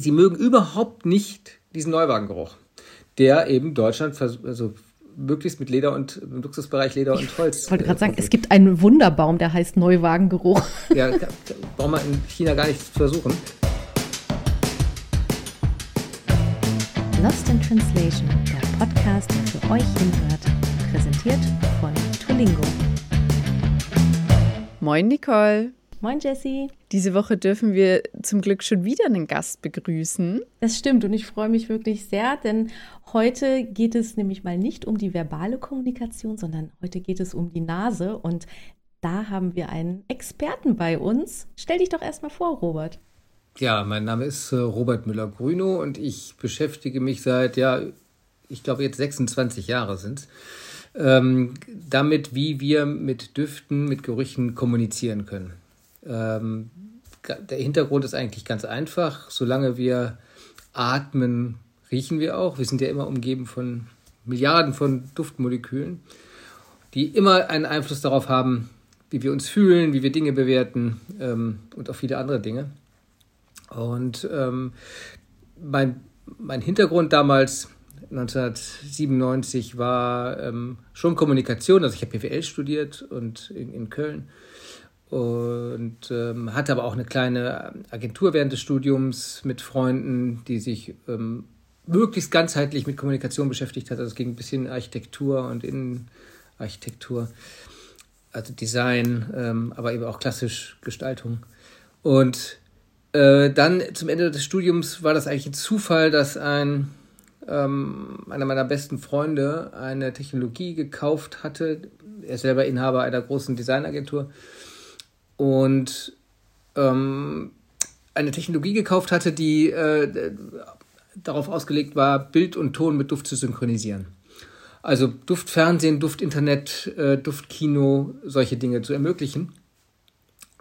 sie mögen überhaupt nicht diesen Neuwagengeruch, der eben Deutschland also möglichst mit Leder und im Luxusbereich Leder und Holz. Ich wollte gerade sagen, es gibt einen Wunderbaum, der heißt Neuwagengeruch. Ja, braucht man in China gar nicht zu versuchen. Lost in Translation, der Podcast, der für euch hinhört, präsentiert von Tulingo. Moin Nicole. Moin Jessie. Diese Woche dürfen wir zum Glück schon wieder einen Gast begrüßen. Das stimmt und ich freue mich wirklich sehr, denn heute geht es nämlich mal nicht um die verbale Kommunikation, sondern heute geht es um die Nase und da haben wir einen Experten bei uns. Stell dich doch erstmal vor, Robert. Ja, mein Name ist äh, Robert Müller-Grünow und ich beschäftige mich seit, ja, ich glaube jetzt 26 Jahre sind es, ähm, damit, wie wir mit Düften, mit Gerüchen kommunizieren können. Ähm, der Hintergrund ist eigentlich ganz einfach. Solange wir atmen, riechen wir auch. Wir sind ja immer umgeben von Milliarden von Duftmolekülen, die immer einen Einfluss darauf haben, wie wir uns fühlen, wie wir Dinge bewerten ähm, und auch viele andere Dinge. Und ähm, mein, mein Hintergrund damals 1997 war ähm, schon Kommunikation. Also ich habe BWL studiert und in, in Köln und ähm, hatte aber auch eine kleine Agentur während des Studiums mit Freunden, die sich ähm, möglichst ganzheitlich mit Kommunikation beschäftigt hat. Also es ging ein bisschen Architektur und Innenarchitektur, also Design, ähm, aber eben auch klassisch Gestaltung. Und äh, dann zum Ende des Studiums war das eigentlich ein Zufall, dass ein ähm, einer meiner besten Freunde eine Technologie gekauft hatte. Er ist selber Inhaber einer großen Designagentur und ähm, eine Technologie gekauft hatte, die äh, darauf ausgelegt war, Bild und Ton mit Duft zu synchronisieren. Also Duftfernsehen, Duftinternet, äh, Duftkino, solche Dinge zu ermöglichen.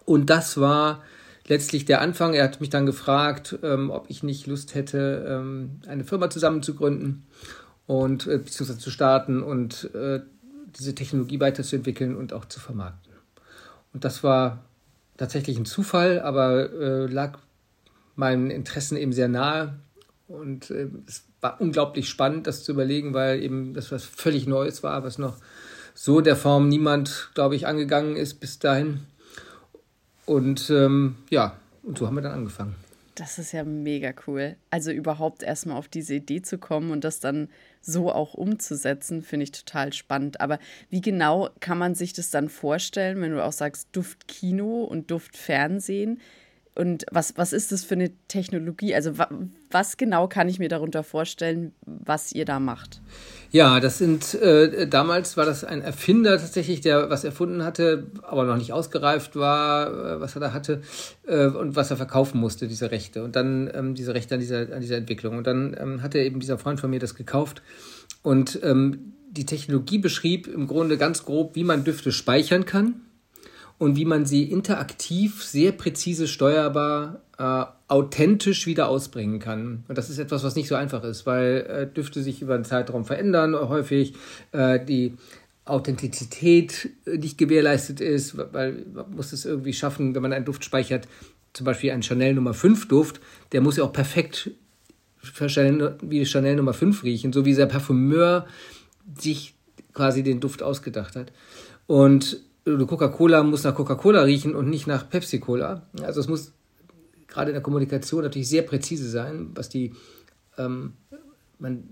Und das war letztlich der Anfang. Er hat mich dann gefragt, ähm, ob ich nicht Lust hätte, ähm, eine Firma zusammen zu gründen und äh, beziehungsweise zu starten und äh, diese Technologie weiterzuentwickeln und auch zu vermarkten. Und das war tatsächlich ein Zufall, aber äh, lag meinen Interessen eben sehr nahe. Und äh, es war unglaublich spannend, das zu überlegen, weil eben das was völlig Neues war, was noch so der Form niemand, glaube ich, angegangen ist bis dahin. Und ähm, ja, und so haben wir dann angefangen. Das ist ja mega cool. Also überhaupt erstmal auf diese Idee zu kommen und das dann so auch umzusetzen, finde ich total spannend. Aber wie genau kann man sich das dann vorstellen, wenn du auch sagst Duftkino und Duftfernsehen? Und was, was ist das für eine Technologie? Also wa was genau kann ich mir darunter vorstellen, was ihr da macht? Ja, das sind, äh, damals war das ein Erfinder tatsächlich, der was erfunden hatte, aber noch nicht ausgereift war, äh, was er da hatte äh, und was er verkaufen musste, diese Rechte. Und dann ähm, diese Rechte an dieser, an dieser Entwicklung. Und dann ähm, hat er eben dieser Freund von mir das gekauft und ähm, die Technologie beschrieb im Grunde ganz grob, wie man Düfte speichern kann und wie man sie interaktiv, sehr präzise steuerbar, äh, authentisch wieder ausbringen kann. Und das ist etwas, was nicht so einfach ist, weil äh, Düfte sich über einen Zeitraum verändern, häufig äh, die Authentizität nicht gewährleistet ist, weil man muss es irgendwie schaffen, wenn man einen Duft speichert, zum Beispiel einen Chanel Nummer 5 Duft, der muss ja auch perfekt wie Chanel Nummer 5 riechen, so wie der Parfümeur sich quasi den Duft ausgedacht hat. Und Coca-Cola muss nach Coca-Cola riechen und nicht nach Pepsi-Cola. Also es muss gerade in der Kommunikation natürlich sehr präzise sein, was die ähm,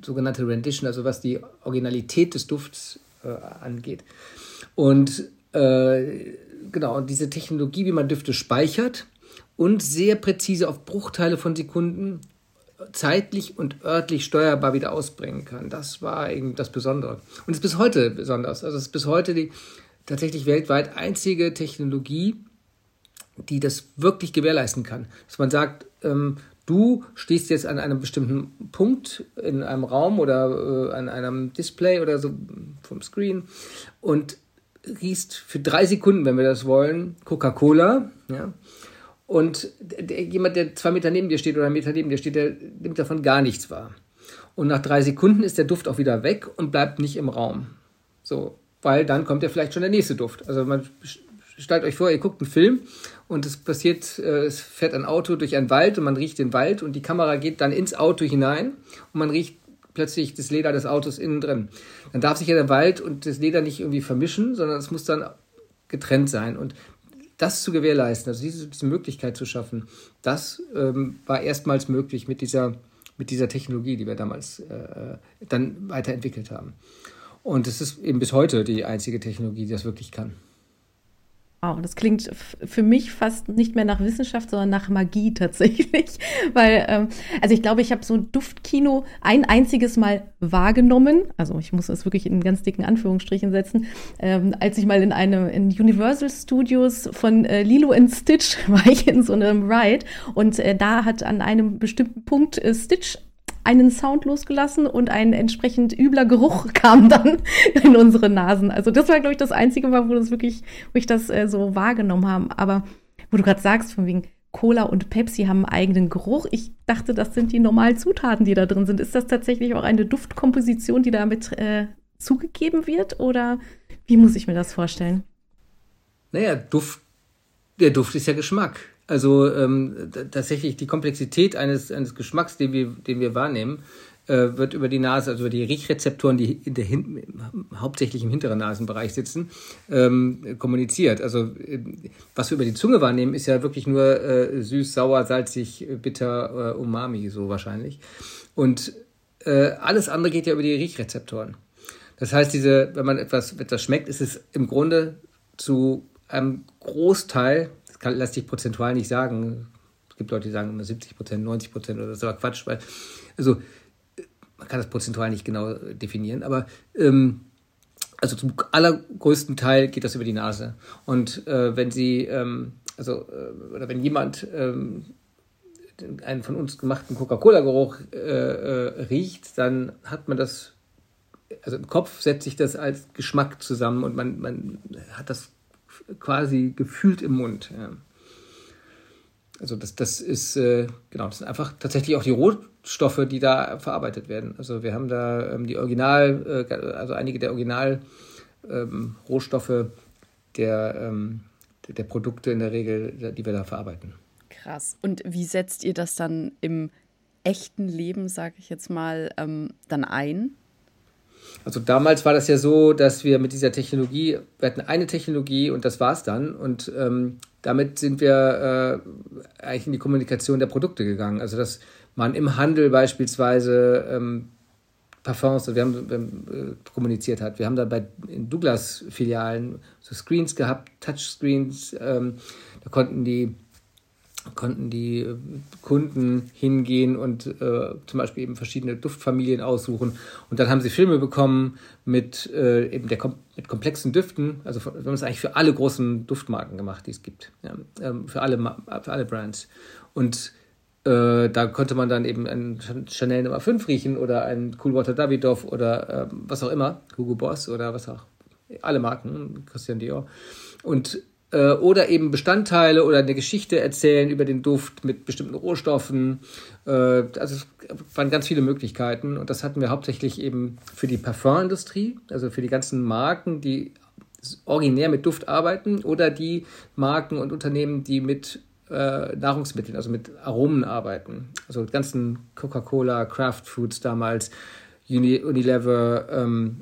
sogenannte Rendition, also was die Originalität des Dufts äh, angeht. Und äh, genau, diese Technologie, wie man Düfte speichert und sehr präzise auf Bruchteile von Sekunden zeitlich und örtlich steuerbar wieder ausbringen kann. Das war eben das Besondere. Und es ist bis heute besonders. Also es ist bis heute die, tatsächlich weltweit einzige Technologie, die das wirklich gewährleisten kann. Dass man sagt, ähm, du stehst jetzt an einem bestimmten Punkt in einem Raum oder äh, an einem Display oder so vom Screen und riechst für drei Sekunden, wenn wir das wollen, Coca-Cola, ja, und der, jemand, der zwei Meter neben dir steht oder einen Meter neben dir steht, der nimmt davon gar nichts wahr. Und nach drei Sekunden ist der Duft auch wieder weg und bleibt nicht im Raum. So, weil dann kommt ja vielleicht schon der nächste Duft. Also man stellt euch vor, ihr guckt einen Film und es passiert, äh, es fährt ein Auto durch einen Wald und man riecht den Wald und die Kamera geht dann ins Auto hinein und man riecht plötzlich das Leder des Autos innen drin. Dann darf sich ja der Wald und das Leder nicht irgendwie vermischen, sondern es muss dann getrennt sein. Und das zu gewährleisten, also diese, diese Möglichkeit zu schaffen, das ähm, war erstmals möglich mit dieser, mit dieser Technologie, die wir damals äh, dann weiterentwickelt haben. Und es ist eben bis heute die einzige Technologie, die das wirklich kann. Wow, das klingt für mich fast nicht mehr nach Wissenschaft, sondern nach Magie tatsächlich. Weil, ähm, also ich glaube, ich habe so ein Duftkino ein einziges Mal wahrgenommen. Also ich muss das wirklich in ganz dicken Anführungsstrichen setzen. Ähm, als ich mal in einem in Universal Studios von äh, Lilo and Stitch war ich in so einem Ride und äh, da hat an einem bestimmten Punkt äh, Stitch einen Sound losgelassen und ein entsprechend übler Geruch kam dann in unsere Nasen. Also das war, glaube ich, das einzige Mal, wo das wirklich, wo ich das äh, so wahrgenommen habe. Aber wo du gerade sagst, von wegen Cola und Pepsi haben einen eigenen Geruch. Ich dachte, das sind die normalen Zutaten, die da drin sind. Ist das tatsächlich auch eine Duftkomposition, die damit äh, zugegeben wird? Oder wie muss ich mir das vorstellen? Naja, Duft, der Duft ist ja Geschmack. Also ähm, tatsächlich die Komplexität eines, eines Geschmacks, den wir, den wir wahrnehmen, äh, wird über die Nase, also über die Riechrezeptoren, die in der hauptsächlich im hinteren Nasenbereich sitzen, ähm, kommuniziert. Also äh, was wir über die Zunge wahrnehmen, ist ja wirklich nur äh, süß, sauer, salzig, bitter, äh, umami, so wahrscheinlich. Und äh, alles andere geht ja über die Riechrezeptoren. Das heißt, diese, wenn man etwas, etwas schmeckt, ist es im Grunde zu einem Großteil kann, lässt sich prozentual nicht sagen. Es gibt Leute, die sagen immer 70 Prozent, 90 Prozent oder so, aber Quatsch. Weil, also man kann das prozentual nicht genau definieren, aber ähm, also zum allergrößten Teil geht das über die Nase. Und äh, wenn Sie, ähm, also, äh, oder wenn jemand ähm, einen von uns gemachten Coca-Cola-Geruch äh, äh, riecht, dann hat man das, also im Kopf setzt sich das als Geschmack zusammen und man, man hat das quasi gefühlt im Mund. Ja. Also das, das ist, äh, genau, das sind einfach tatsächlich auch die Rohstoffe, die da verarbeitet werden. Also wir haben da ähm, die Original, äh, also einige der Original ähm, Rohstoffe der, ähm, der Produkte in der Regel, die wir da verarbeiten. Krass. Und wie setzt ihr das dann im echten Leben, sage ich jetzt mal, ähm, dann ein? Also damals war das ja so, dass wir mit dieser Technologie, wir hatten eine Technologie und das war es dann. Und ähm, damit sind wir äh, eigentlich in die Kommunikation der Produkte gegangen. Also dass man im Handel beispielsweise ähm, Parfums, wir haben, wir haben äh, kommuniziert hat. Wir haben da bei in Douglas-Filialen so Screens gehabt, Touchscreens. Ähm, da konnten die konnten die äh, Kunden hingehen und äh, zum Beispiel eben verschiedene Duftfamilien aussuchen. Und dann haben sie Filme bekommen mit äh, eben der mit komplexen Düften. Also wir haben es eigentlich für alle großen Duftmarken gemacht, die es gibt. Ja, ähm, für, alle, für alle Brands. Und äh, da konnte man dann eben ein Chanel Nummer 5 riechen oder ein Coolwater Davidoff oder ähm, was auch immer, Hugo Boss oder was auch. Alle Marken, Christian Dior. Und äh, oder eben Bestandteile oder eine Geschichte erzählen über den Duft mit bestimmten Rohstoffen. Äh, also es waren ganz viele Möglichkeiten und das hatten wir hauptsächlich eben für die Parfumindustrie, also für die ganzen Marken, die originär mit Duft arbeiten oder die Marken und Unternehmen, die mit äh, Nahrungsmitteln, also mit Aromen arbeiten. Also ganzen Coca-Cola, Kraft Foods damals, Unilever, ähm,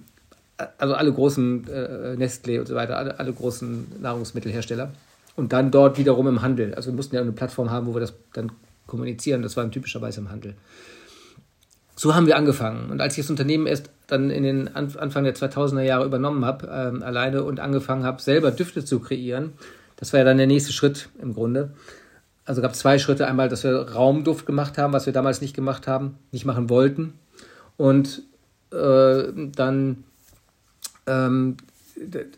also alle großen äh, Nestlé und so weiter, alle, alle großen Nahrungsmittelhersteller. Und dann dort wiederum im Handel. Also wir mussten ja eine Plattform haben, wo wir das dann kommunizieren. Das war typischerweise im Handel. So haben wir angefangen. Und als ich das Unternehmen erst dann in den Anfang der 2000er Jahre übernommen habe, ähm, alleine und angefangen habe, selber Düfte zu kreieren, das war ja dann der nächste Schritt im Grunde. Also gab es zwei Schritte. Einmal, dass wir Raumduft gemacht haben, was wir damals nicht gemacht haben, nicht machen wollten. Und äh, dann ähm,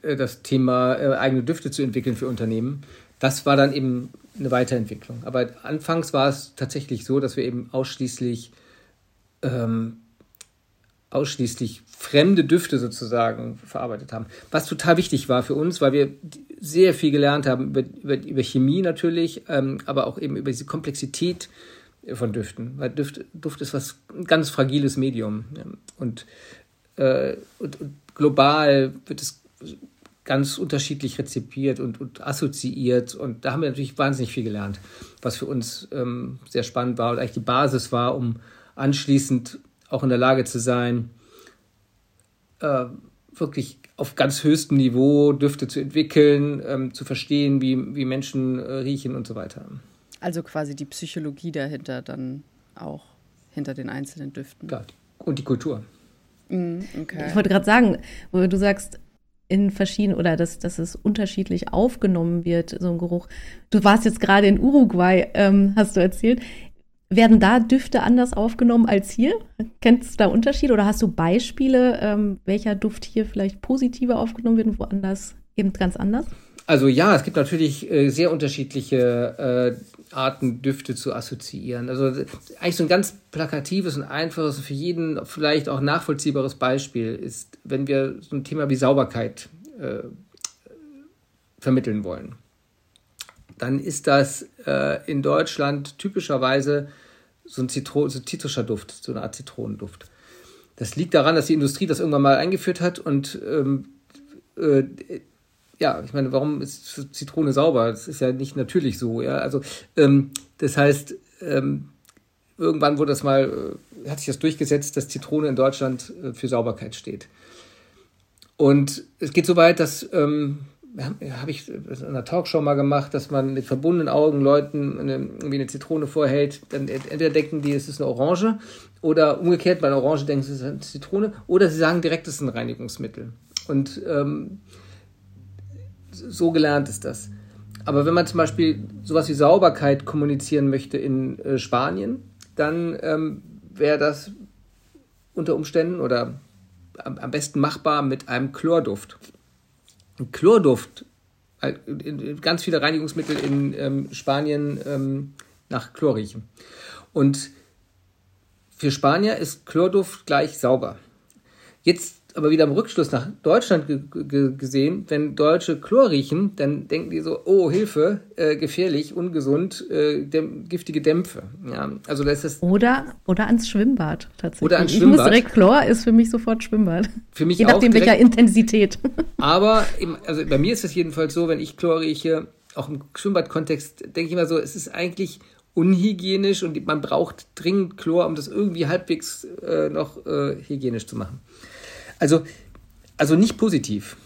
das Thema äh, eigene Düfte zu entwickeln für Unternehmen. Das war dann eben eine Weiterentwicklung. Aber anfangs war es tatsächlich so, dass wir eben ausschließlich ähm, ausschließlich fremde Düfte sozusagen verarbeitet haben. Was total wichtig war für uns, weil wir sehr viel gelernt haben über, über, über Chemie natürlich, ähm, aber auch eben über diese Komplexität von Düften. Weil Duft, Duft ist was ein ganz fragiles Medium. Ja. Und, äh, und, und global wird es ganz unterschiedlich rezipiert und, und, assoziiert. Und da haben wir natürlich wahnsinnig viel gelernt, was für uns ähm, sehr spannend war und eigentlich die Basis war, um anschließend auch in der Lage zu sein, äh, wirklich auf ganz höchstem Niveau Düfte zu entwickeln, ähm, zu verstehen, wie, wie Menschen äh, riechen und so weiter. Also quasi die Psychologie dahinter dann auch hinter den einzelnen Düften. Klar. Und die Kultur. Mm, okay. Ich wollte gerade sagen, wo du sagst, in verschiedenen oder dass, dass es unterschiedlich aufgenommen wird, so ein Geruch. Du warst jetzt gerade in Uruguay, ähm, hast du erzählt. Werden da Düfte anders aufgenommen als hier? Kennst du da Unterschiede oder hast du Beispiele, ähm, welcher Duft hier vielleicht positiver aufgenommen wird und woanders eben ganz anders? Also ja, es gibt natürlich äh, sehr unterschiedliche äh, Arten, Düfte zu assoziieren. Also eigentlich so ein ganz plakatives und einfaches, für jeden vielleicht auch nachvollziehbares Beispiel ist, wenn wir so ein Thema wie Sauberkeit äh, vermitteln wollen. Dann ist das äh, in Deutschland typischerweise so ein, Zitro so zitrischer Duft, so eine Art Zitronenduft. Das liegt daran, dass die Industrie das irgendwann mal eingeführt hat und ähm, äh, ja, ich meine, warum ist Zitrone sauber? Das ist ja nicht natürlich so, ja. Also, ähm, das heißt, ähm, irgendwann wurde das mal, äh, hat sich das durchgesetzt, dass Zitrone in Deutschland äh, für Sauberkeit steht. Und es geht so weit, dass, ähm, habe ich in einer Talkshow mal gemacht, dass man mit verbundenen Augen Leuten eine, irgendwie eine Zitrone vorhält, dann entweder denken die, es ist eine Orange oder umgekehrt, bei einer Orange denken sie, es ist eine Zitrone oder sie sagen direkt, es ist ein Reinigungsmittel. Und ähm, so gelernt ist das. Aber wenn man zum Beispiel sowas wie Sauberkeit kommunizieren möchte in äh, Spanien, dann ähm, wäre das unter Umständen oder am, am, besten machbar mit einem Chlorduft. Ein Chlorduft, äh, ganz viele Reinigungsmittel in ähm, Spanien ähm, nach Chlor riechen. Und für Spanier ist Chlorduft gleich sauber. Jetzt aber wieder im Rückschluss nach Deutschland gesehen, wenn Deutsche Chlor riechen, dann denken die so, oh, Hilfe, äh, gefährlich, ungesund, äh, däm giftige Dämpfe. Ja, also das ist oder, oder ans Schwimmbad tatsächlich. Oder ans Schwimmbad. Ich muss direkt, Chlor ist für mich sofort Schwimmbad. Für mich Je nachdem, direkt, welcher Intensität. Aber im, also bei mir ist es jedenfalls so, wenn ich Chlor rieche, auch im Schwimmbadkontext, denke ich immer so, es ist eigentlich unhygienisch und man braucht dringend Chlor, um das irgendwie halbwegs äh, noch äh, hygienisch zu machen. Also, also nicht positiv,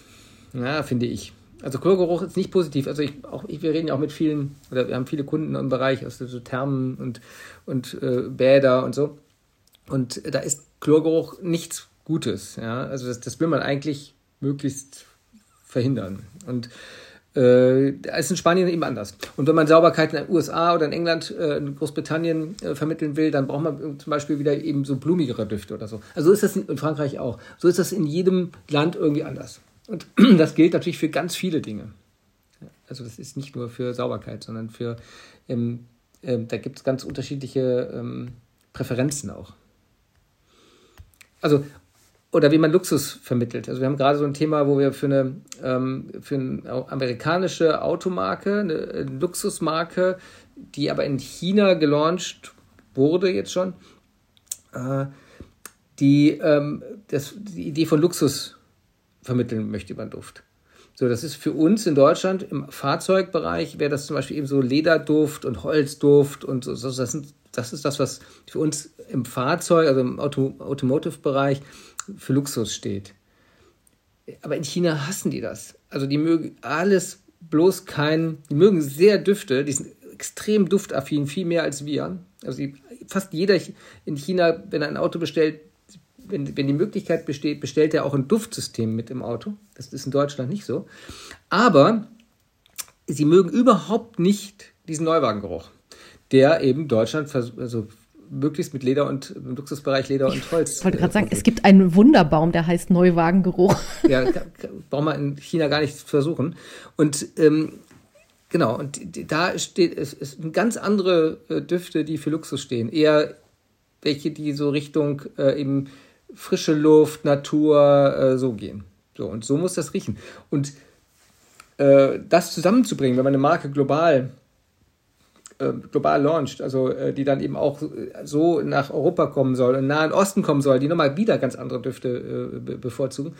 ja, finde ich. Also Chlorgeruch ist nicht positiv. Also ich, auch, ich, wir reden ja auch mit vielen, oder wir haben viele Kunden im Bereich aus so Thermen und, und äh, Bäder und so. Und da ist Chlorgeruch nichts Gutes. Ja? Also das, das will man eigentlich möglichst verhindern. Und äh, ist in Spanien eben anders. Und wenn man Sauberkeit in den USA oder in England, äh, in Großbritannien äh, vermitteln will, dann braucht man zum Beispiel wieder eben so blumigere Düfte oder so. Also so ist das in, in Frankreich auch. So ist das in jedem Land irgendwie anders. Und das gilt natürlich für ganz viele Dinge. Also das ist nicht nur für Sauberkeit, sondern für, ähm, ähm, da gibt es ganz unterschiedliche ähm, Präferenzen auch. Also oder wie man Luxus vermittelt. Also wir haben gerade so ein Thema, wo wir für eine, ähm, für eine amerikanische Automarke, eine, Luxusmarke, die aber in China gelauncht wurde jetzt schon, äh, die ähm, das, die Idee von Luxus vermitteln möchte über den Duft. So, das ist für uns in Deutschland im Fahrzeugbereich wäre das zum Beispiel eben so Lederduft und Holzduft und so. Das, sind, das ist das, was für uns im Fahrzeug, also im Auto, Automotive-Bereich für Luxus steht. Aber in China hassen die das. Also die mögen alles bloß kein, die mögen sehr Düfte, die sind extrem duftaffin, viel mehr als wir. Also die, fast jeder in China, wenn er ein Auto bestellt, wenn, wenn die Möglichkeit besteht, bestellt er auch ein Duftsystem mit im Auto. Das ist in Deutschland nicht so. Aber sie mögen überhaupt nicht diesen Neuwagengeruch, der eben Deutschland also möglichst mit Leder und im Luxusbereich Leder und Holz. Ich wollte gerade sagen, es gibt einen Wunderbaum, der heißt Neuwagengeruch. Ja, braucht man in China gar nicht versuchen. Und ähm, genau, und da steht es, es sind ganz andere äh, Düfte, die für Luxus stehen. Eher welche, die so Richtung äh, eben frische Luft, Natur, äh, so gehen. So, und so muss das riechen. Und äh, das zusammenzubringen, wenn man eine Marke global äh, global launcht, also äh, die dann eben auch so nach Europa kommen soll, den Nahen Osten kommen soll, die nochmal wieder ganz andere Düfte äh, bevorzugen.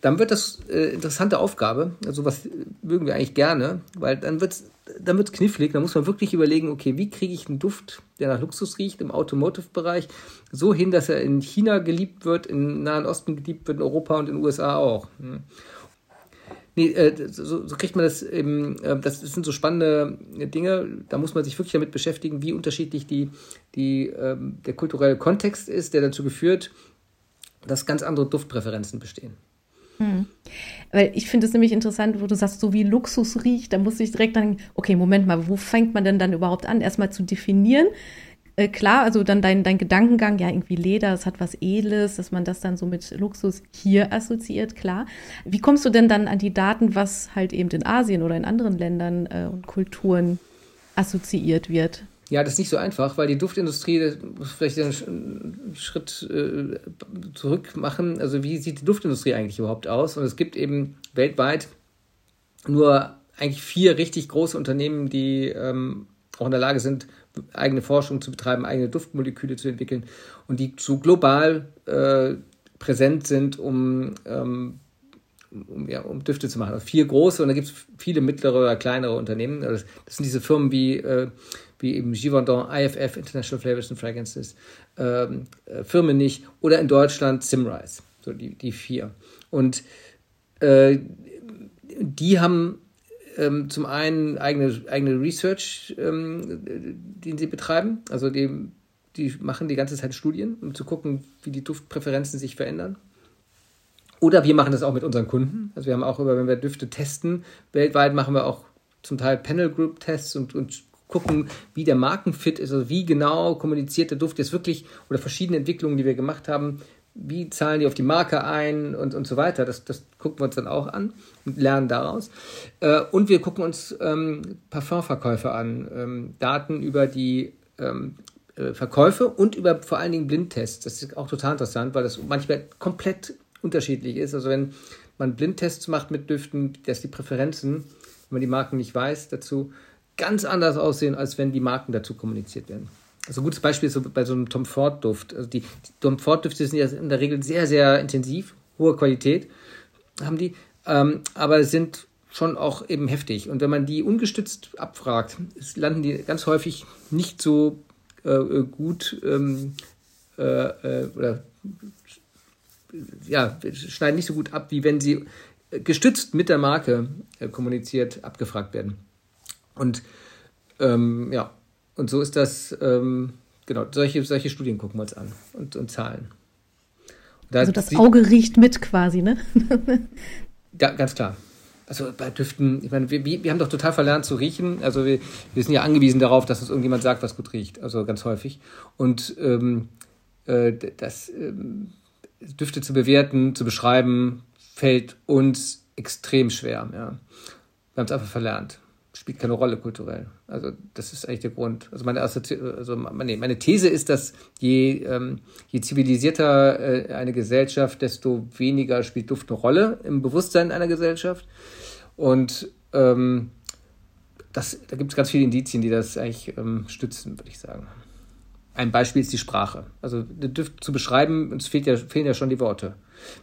dann wird das äh, interessante Aufgabe. Also was mögen wir eigentlich gerne, weil dann wird es dann wird's knifflig. Da muss man wirklich überlegen, okay, wie kriege ich einen Duft, der nach Luxus riecht im Automotive-Bereich, so hin, dass er in China geliebt wird, im Nahen Osten geliebt wird, in Europa und in den USA auch. Nee, äh, so, so, kriegt man das eben, äh, das sind so spannende Dinge, da muss man sich wirklich damit beschäftigen, wie unterschiedlich die, die, ähm, der kulturelle Kontext ist, der dazu geführt, dass ganz andere Duftpräferenzen bestehen. Hm. Weil ich finde es nämlich interessant, wo du sagst, so wie Luxus riecht, da muss ich direkt dann, okay, Moment mal, wo fängt man denn dann überhaupt an, erstmal zu definieren? Äh, klar, also dann dein, dein Gedankengang, ja, irgendwie Leder, es hat was Edles, dass man das dann so mit Luxus hier assoziiert, klar. Wie kommst du denn dann an die Daten, was halt eben in Asien oder in anderen Ländern äh, und Kulturen assoziiert wird? Ja, das ist nicht so einfach, weil die Duftindustrie, das muss vielleicht einen Schritt äh, zurück machen. Also wie sieht die Duftindustrie eigentlich überhaupt aus? Und es gibt eben weltweit nur eigentlich vier richtig große Unternehmen, die ähm, auch in der Lage sind, eigene Forschung zu betreiben, eigene Duftmoleküle zu entwickeln und die so global äh, präsent sind, um, ähm, um, ja, um Düfte zu machen. Also vier große und da gibt es viele mittlere oder kleinere Unternehmen. Das, das sind diese Firmen wie äh, wie eben Givaudan, IFF, International Flavors and Fragrances, ähm, äh, Firmenich oder in Deutschland Simrise, so die, die vier. Und äh, die haben ähm, zum einen eigene, eigene Research, ähm, den sie betreiben, also die, die machen die ganze Zeit Studien, um zu gucken, wie die Duftpräferenzen sich verändern. Oder wir machen das auch mit unseren Kunden. Also wir haben auch über, wenn wir Düfte testen, weltweit machen wir auch zum Teil Panel Group Tests und, und gucken, wie der Markenfit ist, also wie genau kommuniziert der Duft jetzt wirklich oder verschiedene Entwicklungen, die wir gemacht haben, wie zahlen die auf die Marke ein und, und so weiter. Das, das gucken wir uns dann auch an und lernen daraus. Äh, und wir gucken uns ähm, Parfumverkäufe an, ähm, Daten über die ähm, äh, Verkäufe und über vor allen Dingen Blindtests. Das ist auch total interessant, weil das manchmal komplett unterschiedlich ist. Also wenn man Blindtests macht mit Düften, dass die Präferenzen, wenn man die Marken nicht weiß, dazu ganz anders aussehen, als wenn die Marken dazu kommuniziert werden. Also ein gutes Beispiel ist so bei so einem Tom Ford Duft. Also die, die Tom Ford Düfte sind ja in der Regel sehr, sehr intensiv, hohe Qualität haben die, ähm, aber sind schon auch eben heftig. Und wenn man die ungestützt abfragt, landen die ganz häufig nicht so äh, gut ähm, äh, äh, oder ja, schneiden nicht so gut ab, wie wenn sie gestützt mit der Marke äh, kommuniziert abgefragt werden. Und ähm, ja, und so ist das, ähm, genau, solche, solche Studien gucken wir uns an und, und Zahlen. Da also das Auge riecht mit quasi, ne? ja, ganz klar. Also bei Düften, ich meine, wir, wir haben doch total verlernt zu riechen. Also wir, wir sind ja angewiesen darauf, dass uns irgendjemand sagt, was gut riecht. Also ganz häufig. Und ähm, äh, das ähm, Düfte zu bewerten, zu beschreiben, fällt uns extrem schwer. Ja. Wir haben es einfach verlernt spielt keine Rolle kulturell. Also das ist eigentlich der Grund. Also meine, also meine, meine These ist, dass je, ähm, je zivilisierter äh, eine Gesellschaft, desto weniger spielt Duft eine Rolle im Bewusstsein einer Gesellschaft. Und ähm, das, da gibt es ganz viele Indizien, die das eigentlich ähm, stützen, würde ich sagen. Ein Beispiel ist die Sprache. Also Duft zu beschreiben, uns fehlt ja, fehlen ja schon die Worte.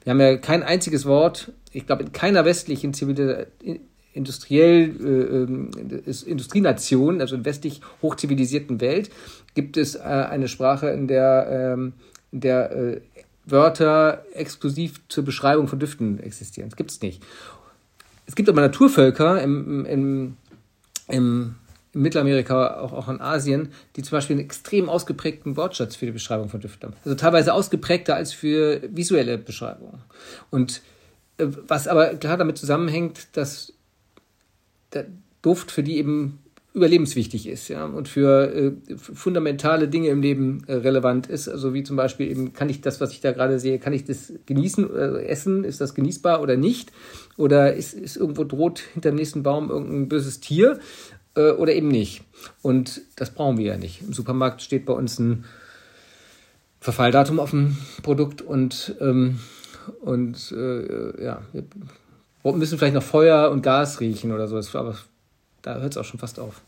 Wir haben ja kein einziges Wort, ich glaube in keiner westlichen Zivilisation industriell äh, ähm, Industrienation, also in westlich hochzivilisierten Welt, gibt es äh, eine Sprache, in der, ähm, in der äh, Wörter exklusiv zur Beschreibung von Düften existieren. Das gibt es nicht. Es gibt aber Naturvölker im, im, im, in Mittelamerika, auch, auch in Asien, die zum Beispiel einen extrem ausgeprägten Wortschatz für die Beschreibung von Düften haben. Also teilweise ausgeprägter als für visuelle Beschreibungen. Und äh, was aber klar damit zusammenhängt, dass der Duft für die eben überlebenswichtig ist ja, und für äh, fundamentale Dinge im Leben äh, relevant ist. Also wie zum Beispiel eben, kann ich das, was ich da gerade sehe, kann ich das genießen, äh, essen? Ist das genießbar oder nicht? Oder ist, ist irgendwo droht hinter dem nächsten Baum irgendein böses Tier äh, oder eben nicht? Und das brauchen wir ja nicht. Im Supermarkt steht bei uns ein Verfalldatum auf dem Produkt und, ähm, und äh, ja, müssen vielleicht noch Feuer und Gas riechen oder so. Aber da hört es auch schon fast auf.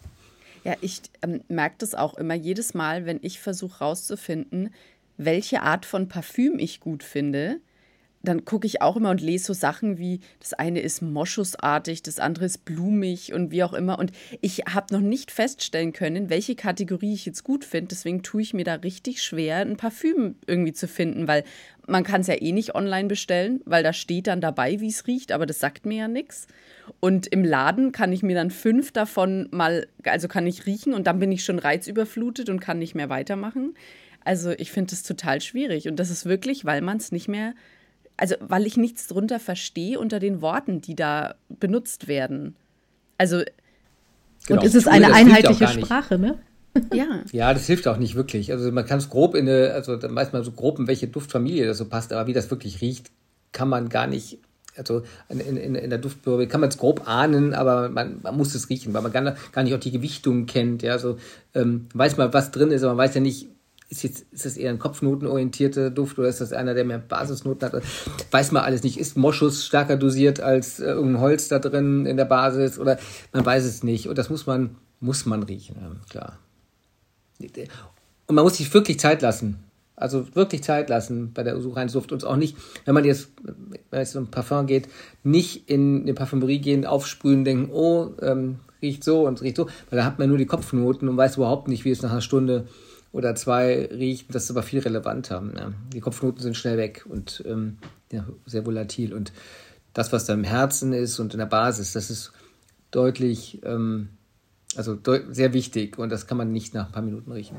Ja, ich ähm, merke das auch immer jedes Mal, wenn ich versuche rauszufinden, welche Art von Parfüm ich gut finde, dann gucke ich auch immer und lese so Sachen wie, das eine ist moschusartig, das andere ist blumig und wie auch immer. Und ich habe noch nicht feststellen können, welche Kategorie ich jetzt gut finde. Deswegen tue ich mir da richtig schwer, ein Parfüm irgendwie zu finden, weil man kann es ja eh nicht online bestellen, weil da steht dann dabei, wie es riecht, aber das sagt mir ja nichts. Und im Laden kann ich mir dann fünf davon mal, also kann ich riechen und dann bin ich schon reizüberflutet und kann nicht mehr weitermachen. Also ich finde das total schwierig und das ist wirklich, weil man es nicht mehr also weil ich nichts drunter verstehe unter den Worten, die da benutzt werden. Also genau. und ist es eine einheitliche Sprache, ne? Ja. Ja, das hilft auch nicht wirklich. Also man kann es grob in eine, also dann weiß man so grob, in welche Duftfamilie das so passt, aber wie das wirklich riecht, kann man gar nicht, also in, in, in der Duftprobe kann man es grob ahnen, aber man, man, muss es riechen, weil man gar, gar nicht auch die Gewichtung kennt. Ja, so ähm, weiß man, was drin ist, aber man weiß ja nicht, ist jetzt ist das eher ein kopfnotenorientierter Duft oder ist das einer, der mehr Basisnoten hat? Weiß man alles nicht. Ist Moschus stärker dosiert als äh, irgendein Holz da drin in der Basis oder man weiß es nicht. Und das muss man muss man riechen, klar. Und man muss sich wirklich Zeit lassen. Also wirklich Zeit lassen bei der Suchreinsduft und auch nicht, wenn man jetzt, wenn es um Parfum geht, nicht in eine Parfümerie gehen, aufsprühen, denken, oh, ähm, riecht so und riecht so, weil da hat man nur die Kopfnoten und weiß überhaupt nicht, wie es nach einer Stunde oder zwei riecht. Das ist aber viel relevanter. Ja. Die Kopfnoten sind schnell weg und ähm, ja, sehr volatil. Und das, was da im Herzen ist und in der Basis, das ist deutlich, ähm, also deut sehr wichtig und das kann man nicht nach ein paar Minuten riechen.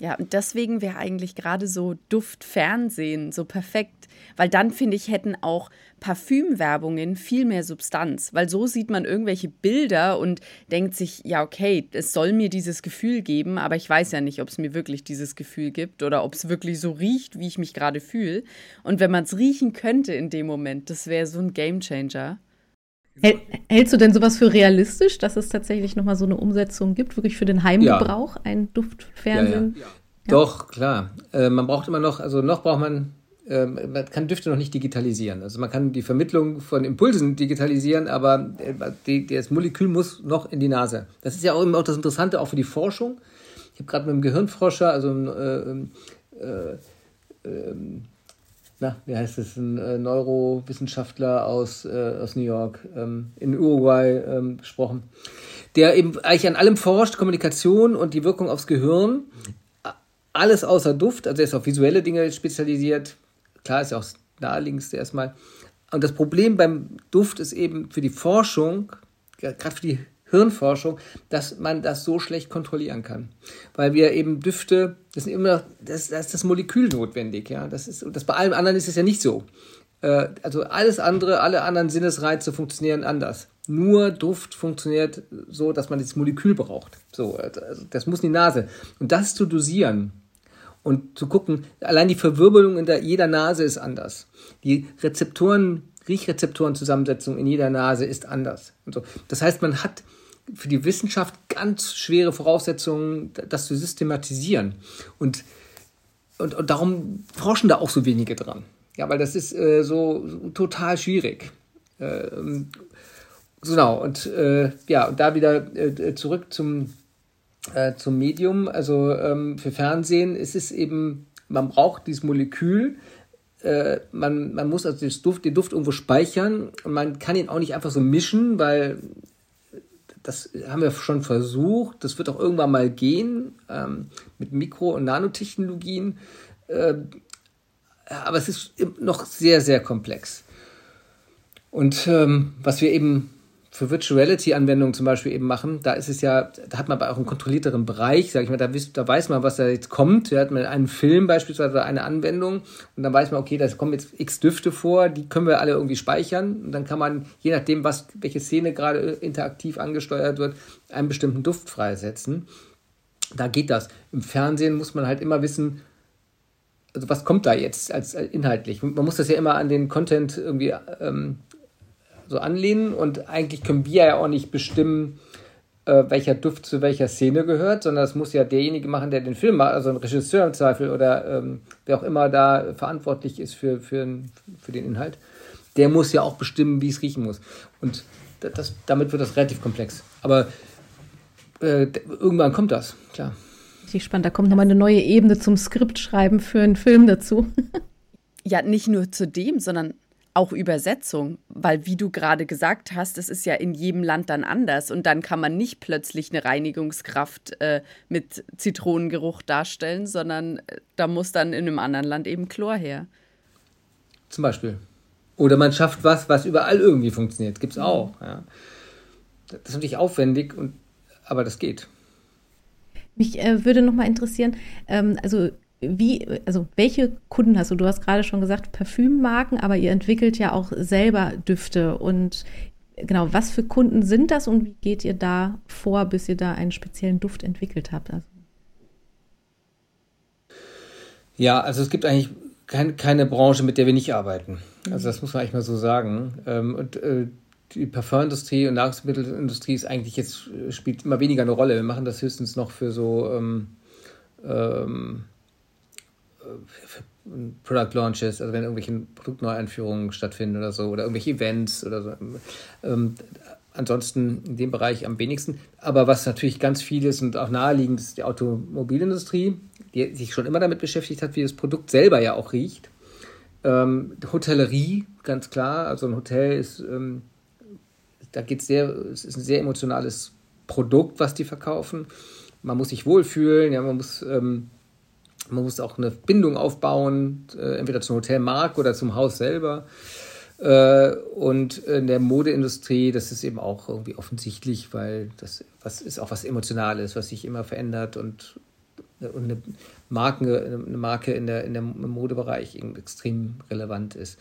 Ja, und deswegen wäre eigentlich gerade so Duftfernsehen so perfekt, weil dann finde ich, hätten auch Parfümwerbungen viel mehr Substanz, weil so sieht man irgendwelche Bilder und denkt sich, ja, okay, es soll mir dieses Gefühl geben, aber ich weiß ja nicht, ob es mir wirklich dieses Gefühl gibt oder ob es wirklich so riecht, wie ich mich gerade fühle. Und wenn man es riechen könnte in dem Moment, das wäre so ein Gamechanger. Hältst du denn sowas für realistisch, dass es tatsächlich nochmal so eine Umsetzung gibt, wirklich für den Heimgebrauch, ja. ein Duftfernsehen? Ja, ja. Doch, klar. Äh, man braucht immer noch, also noch braucht man, äh, man kann Düfte noch nicht digitalisieren. Also man kann die Vermittlung von Impulsen digitalisieren, aber äh, die, das Molekül muss noch in die Nase. Das ist ja auch immer auch das Interessante, auch für die Forschung. Ich habe gerade mit einem Gehirnforscher, also einem äh, äh, ähm, na, wie heißt es, ein äh, Neurowissenschaftler aus, äh, aus New York, ähm, in Uruguay ähm, gesprochen, der eben eigentlich an allem forscht, Kommunikation und die Wirkung aufs Gehirn, alles außer Duft, also er ist auf visuelle Dinge spezialisiert, klar ist ja auch das naheliegendste erstmal. Und das Problem beim Duft ist eben für die Forschung, gerade für die Hirnforschung, dass man das so schlecht kontrollieren kann. Weil wir eben Düfte, das ist immer, das, das ist das Molekül notwendig, ja. Das ist, das bei allem anderen ist es ja nicht so. Äh, also alles andere, alle anderen Sinnesreize funktionieren anders. Nur Duft funktioniert so, dass man das Molekül braucht. So, also das muss in die Nase. Und das zu dosieren und zu gucken, allein die Verwirbelung in der, jeder Nase ist anders. Die Rezeptoren, Riechrezeptorenzusammensetzung in jeder Nase ist anders. Und so. Das heißt, man hat für die Wissenschaft ganz schwere Voraussetzungen, das zu systematisieren. Und, und, und darum forschen da auch so wenige dran. Ja, weil das ist äh, so, so, total schwierig. Äh, genau, und äh, ja, da wieder äh, zurück zum, äh, zum Medium. Also ähm, für Fernsehen ist es eben, man braucht dieses Molekül, äh, man, man muss also den Duft, den Duft irgendwo speichern und man kann ihn auch nicht einfach so mischen, weil das haben wir schon versucht. Das wird auch irgendwann mal gehen ähm, mit Mikro- und Nanotechnologien. Äh, aber es ist noch sehr, sehr komplex. Und ähm, was wir eben für Virtual Reality Anwendungen zum Beispiel eben machen, da ist es ja, da hat man auch einen kontrollierteren Bereich, sag ich mal, da, da weiß man, was da jetzt kommt. Da hat man einen Film beispielsweise oder eine Anwendung und dann weiß man, okay, da kommen jetzt x Düfte vor, die können wir alle irgendwie speichern und dann kann man, je nachdem, was, welche Szene gerade interaktiv angesteuert wird, einen bestimmten Duft freisetzen. Da geht das. Im Fernsehen muss man halt immer wissen, also was kommt da jetzt als, als inhaltlich? Man muss das ja immer an den Content irgendwie ähm, so anlehnen und eigentlich können wir ja auch nicht bestimmen, äh, welcher Duft zu welcher Szene gehört, sondern das muss ja derjenige machen, der den Film macht, also ein Regisseur im Zweifel oder ähm, wer auch immer da verantwortlich ist für, für, für den Inhalt, der muss ja auch bestimmen, wie es riechen muss. Und das, damit wird das relativ komplex. Aber äh, irgendwann kommt das, klar. Richtig spannend. Da kommt nochmal eine neue Ebene zum Skriptschreiben für einen Film dazu. Ja, nicht nur zu dem, sondern auch Übersetzung, weil wie du gerade gesagt hast, es ist ja in jedem Land dann anders und dann kann man nicht plötzlich eine Reinigungskraft äh, mit Zitronengeruch darstellen, sondern äh, da muss dann in einem anderen Land eben Chlor her. Zum Beispiel. Oder man schafft was, was überall irgendwie funktioniert. Gibt es auch. Ja. Das ist natürlich aufwendig, und, aber das geht. Mich äh, würde noch mal interessieren, ähm, also wie, also welche Kunden hast du? Du hast gerade schon gesagt, Parfümmarken, aber ihr entwickelt ja auch selber Düfte. Und genau, was für Kunden sind das und wie geht ihr da vor, bis ihr da einen speziellen Duft entwickelt habt? Also ja, also es gibt eigentlich kein, keine Branche, mit der wir nicht arbeiten. Also das muss man eigentlich mal so sagen. Ähm, und äh, die Parfumindustrie und Nahrungsmittelindustrie ist eigentlich jetzt, spielt immer weniger eine Rolle. Wir machen das höchstens noch für so ähm, ähm, Product Launches, also wenn irgendwelche Produktneueinführungen stattfinden oder so, oder irgendwelche Events oder so. Ähm, ansonsten in dem Bereich am wenigsten. Aber was natürlich ganz viel ist und auch naheliegend ist die Automobilindustrie, die sich schon immer damit beschäftigt hat, wie das Produkt selber ja auch riecht. Ähm, Hotellerie, ganz klar. Also ein Hotel ist, ähm, da geht sehr, es ist ein sehr emotionales Produkt, was die verkaufen. Man muss sich wohlfühlen, ja, man muss ähm, man muss auch eine Bindung aufbauen, äh, entweder zum Hotelmarkt oder zum Haus selber. Äh, und in der Modeindustrie, das ist eben auch irgendwie offensichtlich, weil das was ist auch was Emotionales, was sich immer verändert und, und eine, Marke, eine Marke in der, in der Modebereich extrem relevant ist.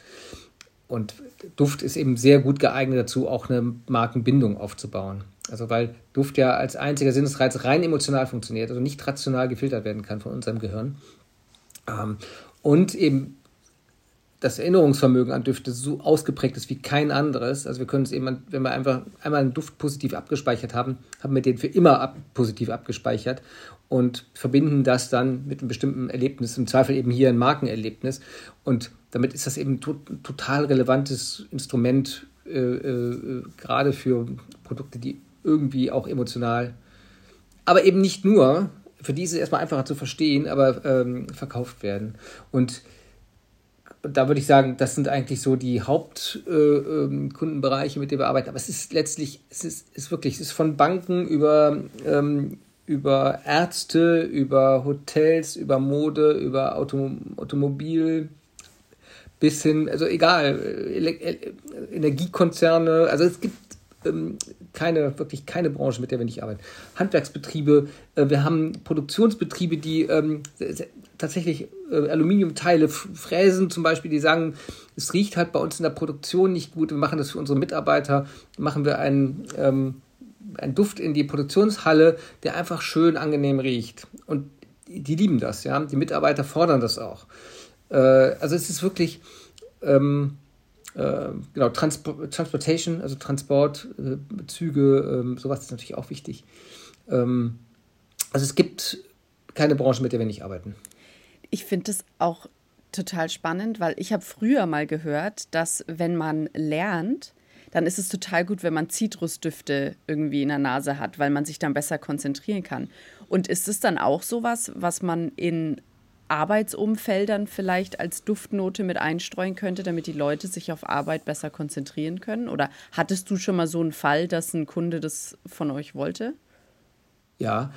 Und Duft ist eben sehr gut geeignet dazu, auch eine Markenbindung aufzubauen. Also weil Duft ja als einziger Sinnesreiz rein emotional funktioniert, also nicht rational gefiltert werden kann von unserem Gehirn. Ähm, und eben das Erinnerungsvermögen an Düfte so ausgeprägt ist wie kein anderes. Also wir können es eben, wenn wir einfach einmal einen Duft positiv abgespeichert haben, haben wir den für immer ab, positiv abgespeichert und verbinden das dann mit einem bestimmten Erlebnis, im Zweifel eben hier ein Markenerlebnis. Und damit ist das eben ein to total relevantes Instrument, äh, äh, gerade für Produkte, die irgendwie auch emotional, aber eben nicht nur, für die ist es erstmal einfacher zu verstehen, aber ähm, verkauft werden. Und da würde ich sagen, das sind eigentlich so die Hauptkundenbereiche, äh, ähm, mit denen wir arbeiten. Aber es ist letztlich, es ist, ist wirklich, es ist von Banken über, ähm, über Ärzte, über Hotels, über Mode, über Auto, Automobil bis hin, also egal, Energiekonzerne, also es gibt ähm, keine, wirklich keine Branche, mit der wir nicht arbeiten. Handwerksbetriebe, äh, wir haben Produktionsbetriebe, die ähm, tatsächlich äh, Aluminiumteile fräsen zum Beispiel, die sagen, es riecht halt bei uns in der Produktion nicht gut, wir machen das für unsere Mitarbeiter, machen wir einen, ähm, einen Duft in die Produktionshalle, der einfach schön angenehm riecht. Und die lieben das, ja. Die Mitarbeiter fordern das auch. Äh, also es ist wirklich, ähm, äh, genau, Transp Transportation, also Transport, äh, Züge, ähm, sowas ist natürlich auch wichtig. Ähm, also es gibt keine Branche, mit der wir nicht arbeiten. Ich finde es auch total spannend, weil ich habe früher mal gehört, dass wenn man lernt, dann ist es total gut, wenn man Zitrusdüfte irgendwie in der Nase hat, weil man sich dann besser konzentrieren kann. Und ist es dann auch sowas, was man in Arbeitsumfeldern vielleicht als Duftnote mit einstreuen könnte, damit die Leute sich auf Arbeit besser konzentrieren können? Oder hattest du schon mal so einen Fall, dass ein Kunde das von euch wollte? Ja,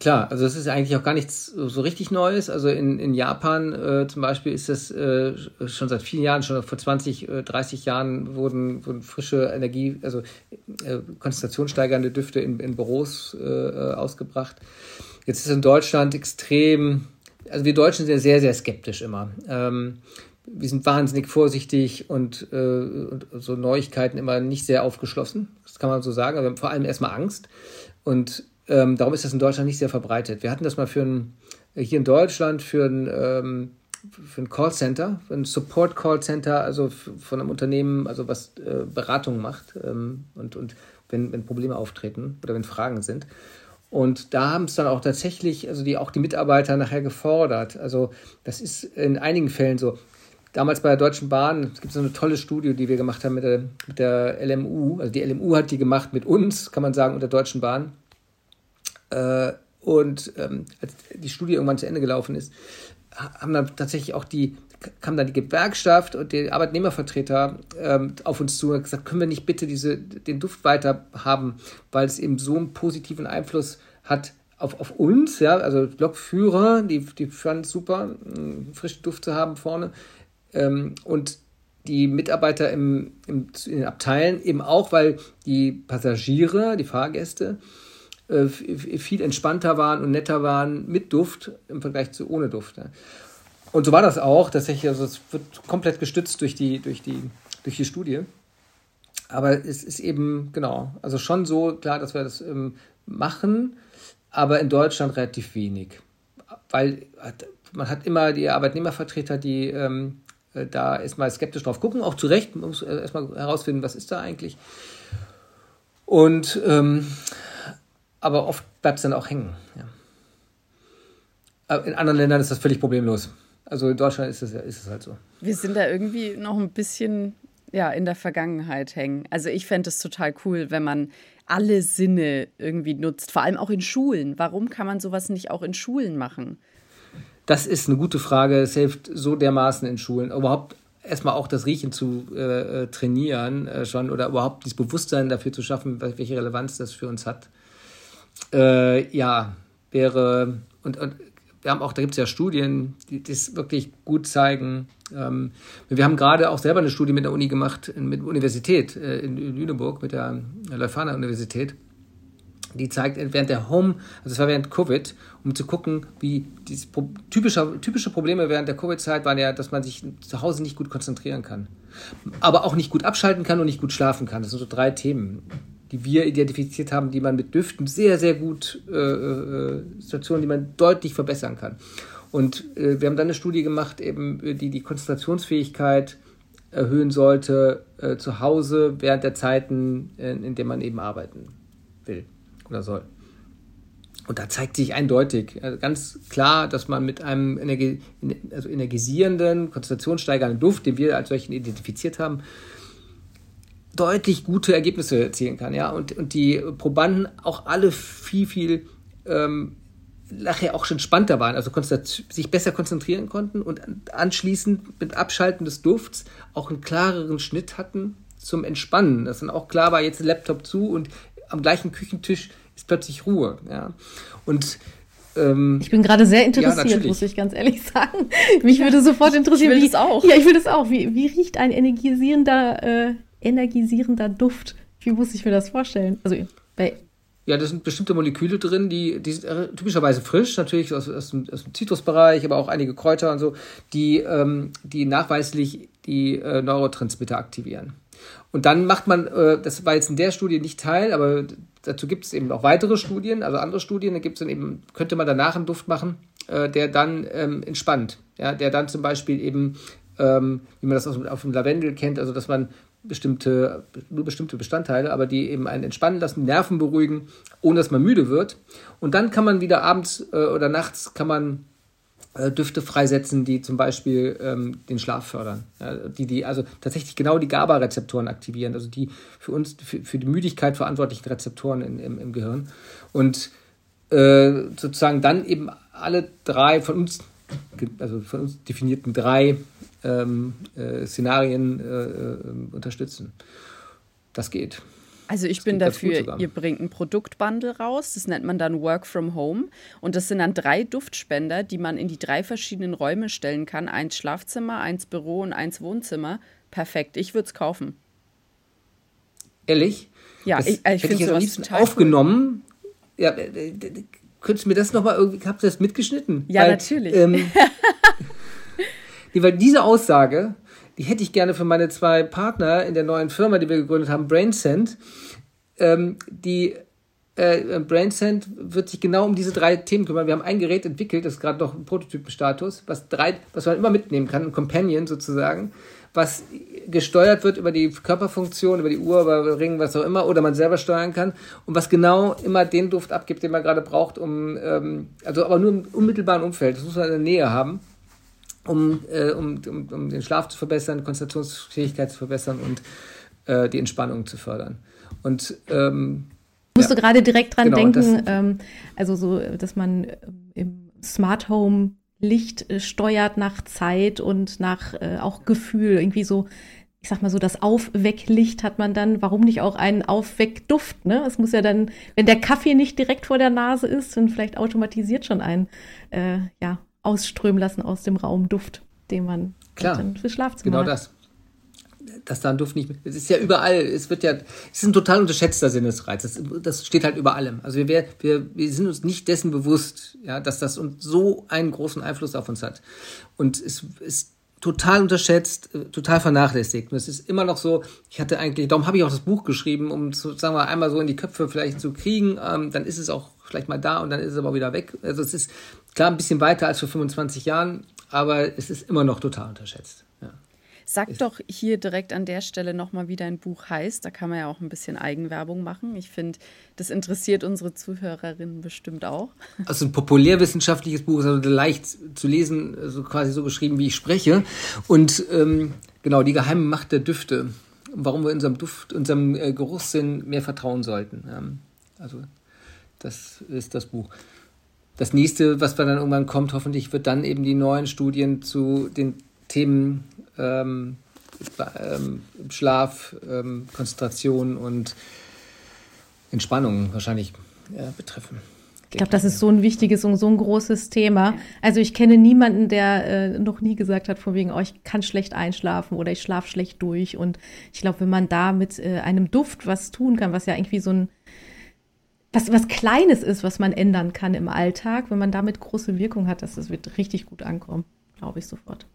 klar. Also das ist eigentlich auch gar nichts so richtig Neues. Also in, in Japan äh, zum Beispiel ist das äh, schon seit vielen Jahren, schon vor 20, äh, 30 Jahren wurden, wurden frische Energie, also äh, konzentrationssteigernde Düfte in, in Büros äh, äh, ausgebracht. Jetzt ist in Deutschland extrem also wir Deutschen sind ja sehr, sehr skeptisch immer. Ähm, wir sind wahnsinnig vorsichtig und, äh, und, so Neuigkeiten immer nicht sehr aufgeschlossen. Das kann man so sagen. Aber wir haben vor allem erstmal Angst. Und ähm, darum ist das in Deutschland nicht sehr verbreitet. Wir hatten das mal für ein, hier in Deutschland für ein, ähm, für ein Callcenter, ein Support Callcenter, also von einem Unternehmen, also was äh, Beratung macht ähm, und, und wenn, wenn Probleme auftreten oder wenn Fragen sind. Und da haben es dann auch tatsächlich, also die auch die Mitarbeiter nachher gefordert. Also das ist in einigen Fällen so. Damals bei der Deutschen Bahn, es gibt so eine tolle Studie, die wir gemacht haben mit der, mit der LMU. Also die LMU hat die gemacht mit uns, kann man sagen, und der Deutschen Bahn. Äh, und ähm, als die Studie irgendwann zu Ende gelaufen ist, haben dann tatsächlich auch die, kam dann die Gewerkschaft und die Arbeitnehmervertreter ähm, auf uns zu und gesagt, können wir nicht bitte diese, den Duft weiter haben, weil es eben so einen positiven Einfluss hat auf, auf uns, ja, also Lokführer, die, die fanden es super, frischen Duft zu haben vorne. Ähm, und die Mitarbeiter im, im, in den Abteilen eben auch, weil die Passagiere, die Fahrgäste, äh, viel entspannter waren und netter waren mit Duft im Vergleich zu ohne Duft. Ja. Und so war das auch. Tatsächlich, also es wird komplett gestützt durch die, durch die, durch die Studie. Aber es ist eben, genau, also schon so klar, dass wir das ähm, machen, aber in Deutschland relativ wenig. Weil man hat immer die Arbeitnehmervertreter, die ähm, äh, da erstmal skeptisch drauf gucken, auch zu Recht, man muss äh, erstmal herausfinden, was ist da eigentlich. Und ähm, aber oft bleibt es dann auch hängen. Ja. In anderen Ländern ist das völlig problemlos. Also in Deutschland ist es, ist es halt so. Wir sind da irgendwie noch ein bisschen ja, in der Vergangenheit hängen. Also ich fände es total cool, wenn man alle Sinne irgendwie nutzt, vor allem auch in Schulen. Warum kann man sowas nicht auch in Schulen machen? Das ist eine gute Frage. Es hilft so dermaßen in Schulen. Überhaupt erstmal auch das Riechen zu äh, äh trainieren äh, schon oder überhaupt das Bewusstsein dafür zu schaffen, welche Relevanz das für uns hat. Äh, ja, wäre und, und wir haben auch, da gibt es ja Studien, die das wirklich gut zeigen. Ähm, wir haben gerade auch selber eine Studie mit der Uni gemacht, mit der Universität äh, in, Lüneburg, mit der Leuphana Universität. Die zeigt während der Home, also es war während Covid, um zu gucken, wie diese typische, typische Probleme während der Covid-Zeit waren ja, dass man sich zu Hause nicht gut konzentrieren kann. Aber auch nicht gut abschalten kann und nicht gut schlafen kann. Das sind so drei Themen die wir identifiziert haben, die man mit Düften sehr, sehr gut, äh, äh, Situationen, die man deutlich verbessern kann. Und äh, wir haben dann eine Studie gemacht, eben, die die Konzentrationsfähigkeit erhöhen sollte äh, zu Hause während der Zeiten, in, in denen man eben arbeiten will oder soll. Und da zeigt sich eindeutig, also ganz klar, dass man mit einem Energie, also energisierenden, konzentrationssteigernden Duft, den wir als solchen identifiziert haben, deutlich gute Ergebnisse erzielen kann, ja. Und, und die Probanden auch alle viel, viel ähm, nachher auch schon entspannter waren, also sich besser konzentrieren konnten und anschließend mit Abschalten des Dufts auch einen klareren Schnitt hatten zum Entspannen. Dass dann auch klar war, jetzt Laptop zu und am gleichen Küchentisch ist plötzlich Ruhe. Ja. Und ähm, ich bin gerade sehr interessiert, ja, muss ich ganz ehrlich sagen. Mich würde sofort interessieren. Ich will wie, das auch. Ja, ich will das auch. Wie, wie riecht ein energisierender äh, energisierender Duft. Wie muss ich mir das vorstellen? Also bei ja, da sind bestimmte Moleküle drin, die, die sind äh, typischerweise frisch, natürlich aus, aus, dem, aus dem Zitrusbereich, aber auch einige Kräuter und so, die, ähm, die nachweislich die äh, Neurotransmitter aktivieren. Und dann macht man, äh, das war jetzt in der Studie nicht Teil, aber dazu gibt es eben auch weitere Studien, also andere Studien, da gibt's dann eben, könnte man danach einen Duft machen, äh, der dann ähm, entspannt, ja, der dann zum Beispiel eben, ähm, wie man das aus, auf dem Lavendel kennt, also dass man bestimmte, nur bestimmte Bestandteile, aber die eben einen entspannen lassen, Nerven beruhigen, ohne dass man müde wird. Und dann kann man wieder abends äh, oder nachts kann man äh, Düfte freisetzen, die zum Beispiel ähm, den Schlaf fördern. Ja, die, die also tatsächlich genau die GABA-Rezeptoren aktivieren, also die für uns, für, für die Müdigkeit verantwortlichen Rezeptoren in, im, im Gehirn. Und äh, sozusagen dann eben alle drei von uns, also von uns definierten drei ähm, äh, Szenarien äh, äh, unterstützen. Das geht. Also ich das bin dafür, ihr bringt ein Produktbundle raus, das nennt man dann Work from Home. Und das sind dann drei Duftspender, die man in die drei verschiedenen Räume stellen kann. Eins Schlafzimmer, eins Büro und eins Wohnzimmer. Perfekt, ich würde es kaufen. Ehrlich? Ja, das ich, ich finde es am liebsten aufgenommen. Cool. Ja, äh, könntest du mir das nochmal irgendwie, habt ihr das mitgeschnitten? Ja, Weil, natürlich. Ähm, weil diese Aussage, die hätte ich gerne für meine zwei Partner in der neuen Firma, die wir gegründet haben, BrainSend. Ähm, die äh, BrainSend wird sich genau um diese drei Themen kümmern. Wir haben ein Gerät entwickelt, das ist gerade noch im Prototypenstatus, was drei, was man immer mitnehmen kann, ein Companion sozusagen, was gesteuert wird über die Körperfunktion, über die Uhr, über Ring, was auch immer, oder man selber steuern kann und was genau immer den Duft abgibt, den man gerade braucht, um ähm, also aber nur im unmittelbaren Umfeld. Das muss man in der Nähe haben um, äh, um, um, um den Schlaf zu verbessern, Konzentrationsfähigkeit zu verbessern und äh, die Entspannung zu fördern. Und ähm, ich musste ja. gerade direkt dran genau, denken, ähm, also so, dass man ähm, im Smart Home Licht äh, steuert nach Zeit und nach äh, auch Gefühl. Irgendwie so, ich sag mal so, das Aufwecklicht hat man dann, warum nicht auch einen Aufweckduft, ne? Es muss ja dann, wenn der Kaffee nicht direkt vor der Nase ist, dann vielleicht automatisiert schon ein, äh, ja, ausströmen lassen aus dem Raum Duft, den man Klar, dann fürs Schlafzimmer genau das dass da ein Duft nicht. Es ist ja überall, es wird ja, es ist ein total unterschätzter Sinnesreiz. Das, das steht halt über allem. Also wir, wir, wir sind uns nicht dessen bewusst, ja, dass das uns so einen großen Einfluss auf uns hat. Und es ist total unterschätzt, äh, total vernachlässigt. Und es ist immer noch so, ich hatte eigentlich, darum habe ich auch das Buch geschrieben, um zu, sagen wir, einmal so in die Köpfe vielleicht zu kriegen, ähm, dann ist es auch vielleicht mal da und dann ist es aber wieder weg. Also es ist klar ein bisschen weiter als vor 25 Jahren, aber es ist immer noch total unterschätzt. Ja. Sag doch hier direkt an der Stelle nochmal, wie dein Buch heißt. Da kann man ja auch ein bisschen Eigenwerbung machen. Ich finde, das interessiert unsere Zuhörerinnen bestimmt auch. Also ein populärwissenschaftliches Buch, ist also leicht zu lesen, also quasi so geschrieben, wie ich spreche. Und ähm, genau, die geheime Macht der Düfte. Warum wir unserem Duft, unserem äh, Geruchssinn mehr vertrauen sollten. Ähm, also das ist das Buch. Das nächste, was dann irgendwann kommt, hoffentlich, wird dann eben die neuen Studien zu den Themen ähm, ähm, Schlaf, ähm, Konzentration und Entspannung wahrscheinlich ja, betreffen. Ich glaube, das ist so ein wichtiges und so ein großes Thema. Also ich kenne niemanden, der äh, noch nie gesagt hat, von wegen, oh, ich kann schlecht einschlafen oder ich schlafe schlecht durch. Und ich glaube, wenn man da mit äh, einem Duft was tun kann, was ja irgendwie so ein was, was Kleines ist, was man ändern kann im Alltag, wenn man damit große Wirkung hat, das, das wird richtig gut ankommen, glaube ich sofort.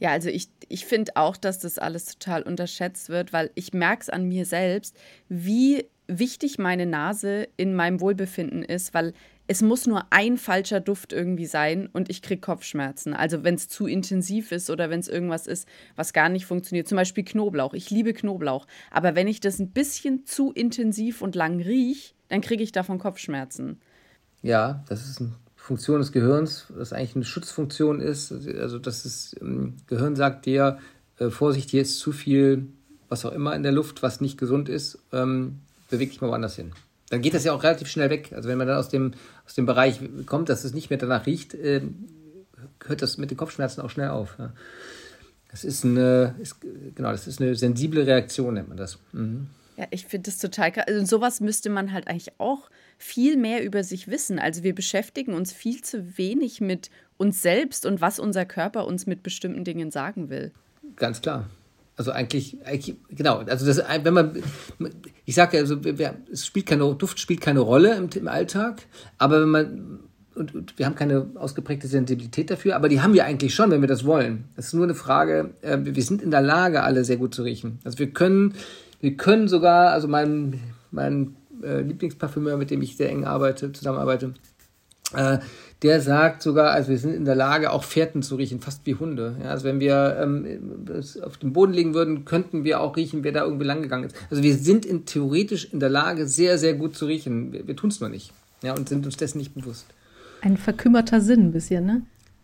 Ja, also ich, ich finde auch, dass das alles total unterschätzt wird, weil ich merke es an mir selbst, wie wichtig meine Nase in meinem Wohlbefinden ist, weil es muss nur ein falscher Duft irgendwie sein und ich kriege Kopfschmerzen. Also wenn es zu intensiv ist oder wenn es irgendwas ist, was gar nicht funktioniert. Zum Beispiel Knoblauch. Ich liebe Knoblauch. Aber wenn ich das ein bisschen zu intensiv und lang rieche, dann kriege ich davon Kopfschmerzen. Ja, das ist ein Funktion des Gehirns, das eigentlich eine Schutzfunktion ist. Also das ist, ähm, Gehirn sagt dir, äh, Vorsicht, hier ist zu viel, was auch immer in der Luft, was nicht gesund ist, ähm, beweg dich mal woanders hin. Dann geht das ja auch relativ schnell weg. Also wenn man dann aus dem, aus dem Bereich kommt, dass es nicht mehr danach riecht, äh, hört das mit den Kopfschmerzen auch schnell auf. Ja. Das ist eine, ist, genau, das ist eine sensible Reaktion, nennt man das. Mhm. Ja, ich finde das total krass. Also sowas müsste man halt eigentlich auch viel mehr über sich wissen. Also wir beschäftigen uns viel zu wenig mit uns selbst und was unser Körper uns mit bestimmten Dingen sagen will. Ganz klar. Also eigentlich, eigentlich genau, also das, wenn man, ich sage ja, also es spielt keine, Duft spielt keine Rolle im, im Alltag, aber wenn man, und, und, wir haben keine ausgeprägte Sensibilität dafür, aber die haben wir eigentlich schon, wenn wir das wollen. Das ist nur eine Frage, äh, wir sind in der Lage, alle sehr gut zu riechen. Also wir können, wir können sogar, also mein, mein äh, Lieblingsparfümeur, mit dem ich sehr eng arbeite, zusammenarbeite, äh, der sagt sogar, also wir sind in der Lage, auch Fährten zu riechen, fast wie Hunde. Ja, also wenn wir ähm, auf den Boden legen würden, könnten wir auch riechen, wer da irgendwie lang gegangen ist. Also wir sind in, theoretisch in der Lage, sehr, sehr gut zu riechen. Wir, wir tun es nur nicht. Ja, und sind uns dessen nicht bewusst. Ein verkümmerter Sinn ein bisschen, ne?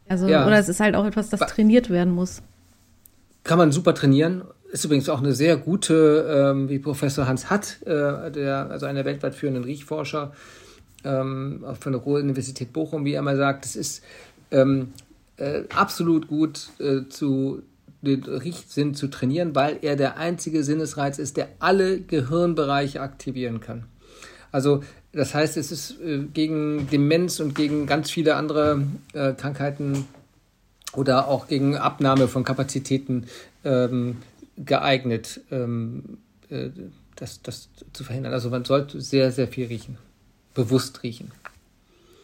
Also, ja. oder es ist halt auch etwas, das trainiert werden muss. Kann man super trainieren ist übrigens auch eine sehr gute, ähm, wie Professor Hans Hatt, äh, der, also einer weltweit führenden Riechforscher ähm, von der Ruhr-Universität Bochum, wie er mal sagt, es ist ähm, äh, absolut gut äh, zu den Riechsinn zu trainieren, weil er der einzige Sinnesreiz ist, der alle Gehirnbereiche aktivieren kann. Also das heißt, es ist äh, gegen Demenz und gegen ganz viele andere äh, Krankheiten oder auch gegen Abnahme von Kapazitäten ähm, geeignet, ähm, äh, das, das zu verhindern. Also man sollte sehr, sehr viel riechen, bewusst riechen.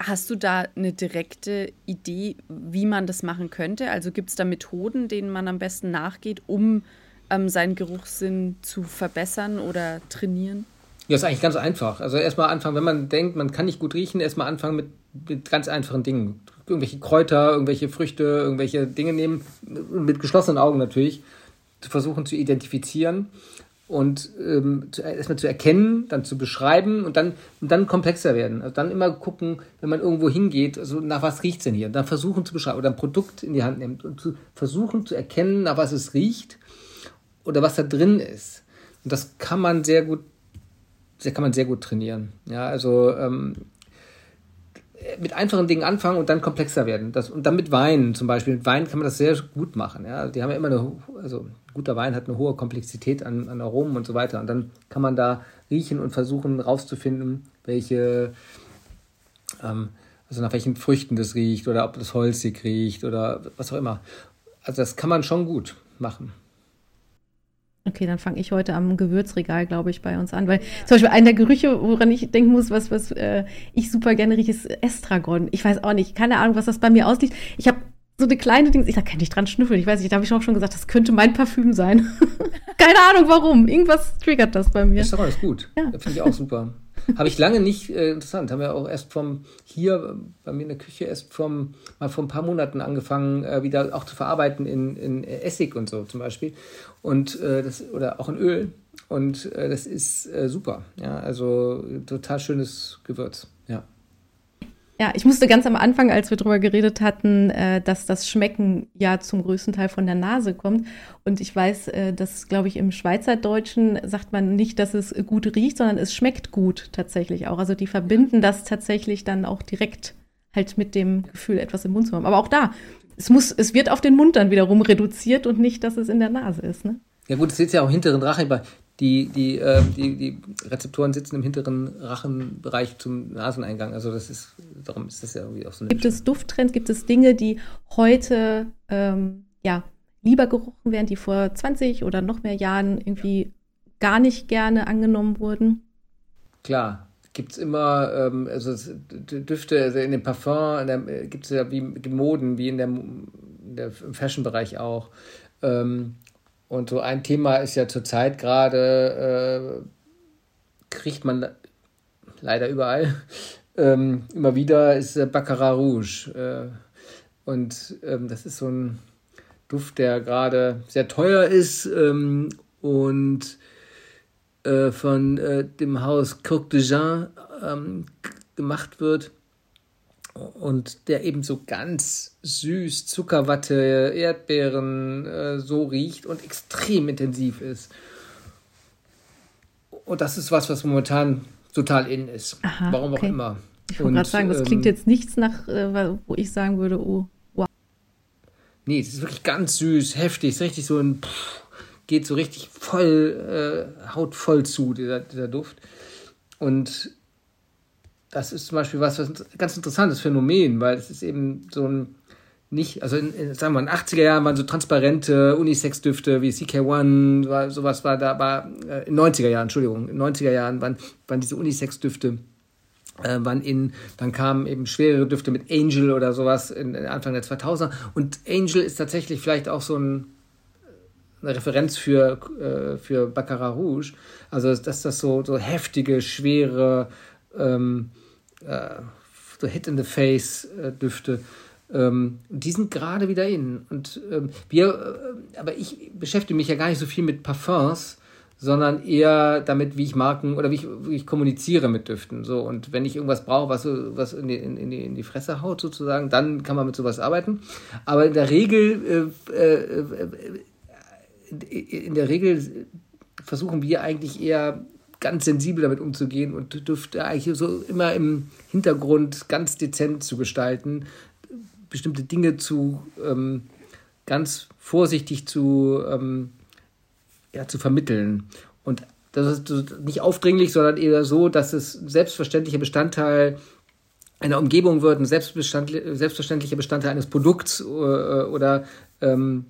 Hast du da eine direkte Idee, wie man das machen könnte? Also gibt es da Methoden, denen man am besten nachgeht, um ähm, seinen Geruchssinn zu verbessern oder trainieren? Ja, ist eigentlich ganz einfach. Also erstmal anfangen, wenn man denkt, man kann nicht gut riechen, erstmal anfangen mit, mit ganz einfachen Dingen. Irgendwelche Kräuter, irgendwelche Früchte, irgendwelche Dinge nehmen, mit geschlossenen Augen natürlich zu versuchen zu identifizieren und ähm, zu, erstmal zu erkennen, dann zu beschreiben und dann, und dann komplexer werden. Also dann immer gucken, wenn man irgendwo hingeht, also nach was riecht es denn hier? Und dann versuchen zu beschreiben oder ein Produkt in die Hand nimmt und zu versuchen zu erkennen, nach was es riecht oder was da drin ist. Und das kann man sehr gut, sehr kann man sehr gut trainieren. Ja, also ähm, mit einfachen Dingen anfangen und dann komplexer werden. Das, und dann mit Wein zum Beispiel. Mit Wein kann man das sehr gut machen. Ja? Die haben ja immer eine, also guter Wein hat eine hohe Komplexität an, an Aromen und so weiter. Und dann kann man da riechen und versuchen rauszufinden, welche, ähm, also nach welchen Früchten das riecht oder ob das holzig riecht oder was auch immer. Also das kann man schon gut machen. Okay, dann fange ich heute am Gewürzregal, glaube ich, bei uns an. Weil zum Beispiel einer der Gerüche, woran ich denken muss, was, was äh, ich super gerne rieche, ist Estragon. Ich weiß auch nicht, keine Ahnung, was das bei mir ausliebt. Ich habe so eine kleine Ding, ich da kann nicht dran schnüffeln. Ich weiß nicht, da habe ich auch schon gesagt, das könnte mein Parfüm sein. keine Ahnung warum. Irgendwas triggert das bei mir. Estragon ist gut. Ja. Finde ich auch super. Habe ich lange nicht äh, interessant. Haben wir auch erst vom hier äh, bei mir in der Küche erst vom mal vor ein paar Monaten angefangen, äh, wieder auch zu verarbeiten in, in Essig und so zum Beispiel. Und äh, das, oder auch in Öl. Und äh, das ist äh, super. Ja, also total schönes Gewürz. Ja. Ich musste ganz am Anfang, als wir darüber geredet hatten, äh, dass das Schmecken ja zum größten Teil von der Nase kommt. Und ich weiß, äh, dass, glaube ich, im Schweizerdeutschen sagt man nicht, dass es gut riecht, sondern es schmeckt gut tatsächlich auch. Also die verbinden das tatsächlich dann auch direkt halt mit dem Gefühl, etwas im Mund zu haben. Aber auch da, es muss, es wird auf den Mund dann wiederum reduziert und nicht, dass es in der Nase ist. Ne? Ja gut, es sitzt ja auch hinteren Rachen die, die, äh, die, die Rezeptoren sitzen im hinteren Rachenbereich zum Naseneingang. Also das ist, darum ist das ja irgendwie auch so eine Gibt es Dufttrends, gibt es Dinge, die heute ähm, ja, lieber gerochen werden, die vor 20 oder noch mehr Jahren irgendwie gar nicht gerne angenommen wurden? Klar, gibt es immer, ähm, also Düfte, also in dem Parfum gibt es ja wie Moden, wie in der, der im Fashion-Bereich auch. Ähm, und so ein Thema ist ja zurzeit gerade, äh, kriegt man leider überall, ähm, immer wieder, ist äh, Baccarat Rouge. Äh, und ähm, das ist so ein Duft, der gerade sehr teuer ist ähm, und äh, von äh, dem Haus Coq de Jean ähm, gemacht wird und der eben so ganz süß, Zuckerwatte, Erdbeeren äh, so riecht und extrem intensiv ist. Und das ist was, was momentan total in ist. Aha, Warum okay. auch immer. Ich wollte gerade sagen, das ähm, klingt jetzt nichts nach, äh, wo ich sagen würde, oh, wow. Nee, es ist wirklich ganz süß, heftig, ist richtig so ein, pff, geht so richtig voll, äh, haut voll zu, dieser, dieser Duft. Und das ist zum Beispiel was, was ein ganz interessantes Phänomen, weil es ist eben so ein nicht, also in, in, sagen wir in den 80er Jahren waren so transparente Unisex-Düfte wie CK1, war, sowas war da, aber äh, in 90er Jahren, Entschuldigung, in 90er Jahren waren, waren diese Unisex-Düfte äh, waren in, dann kamen eben schwerere Düfte mit Angel oder sowas in, in Anfang der 2000er und Angel ist tatsächlich vielleicht auch so ein, eine Referenz für, äh, für Baccarat Rouge, also dass das so, so heftige, schwere ähm, äh, so Hit-in-the-Face-Düfte. Ähm, die sind gerade wieder in. Und ähm, wir, äh, aber ich beschäftige mich ja gar nicht so viel mit Parfums, sondern eher damit, wie ich Marken oder wie ich, wie ich kommuniziere mit Düften. So, und wenn ich irgendwas brauche, was, was in, die, in, die, in die Fresse haut, sozusagen, dann kann man mit sowas arbeiten. Aber in der Regel, äh, äh, äh in der Regel versuchen wir eigentlich eher ganz sensibel damit umzugehen und dürfte eigentlich so immer im Hintergrund ganz dezent zu gestalten, bestimmte Dinge zu ähm, ganz vorsichtig zu, ähm, ja, zu vermitteln. Und das ist nicht aufdringlich, sondern eher so, dass es selbstverständlicher Bestandteil einer Umgebung wird, ein selbstverständlicher Bestandteil eines Produkts äh, oder ähm,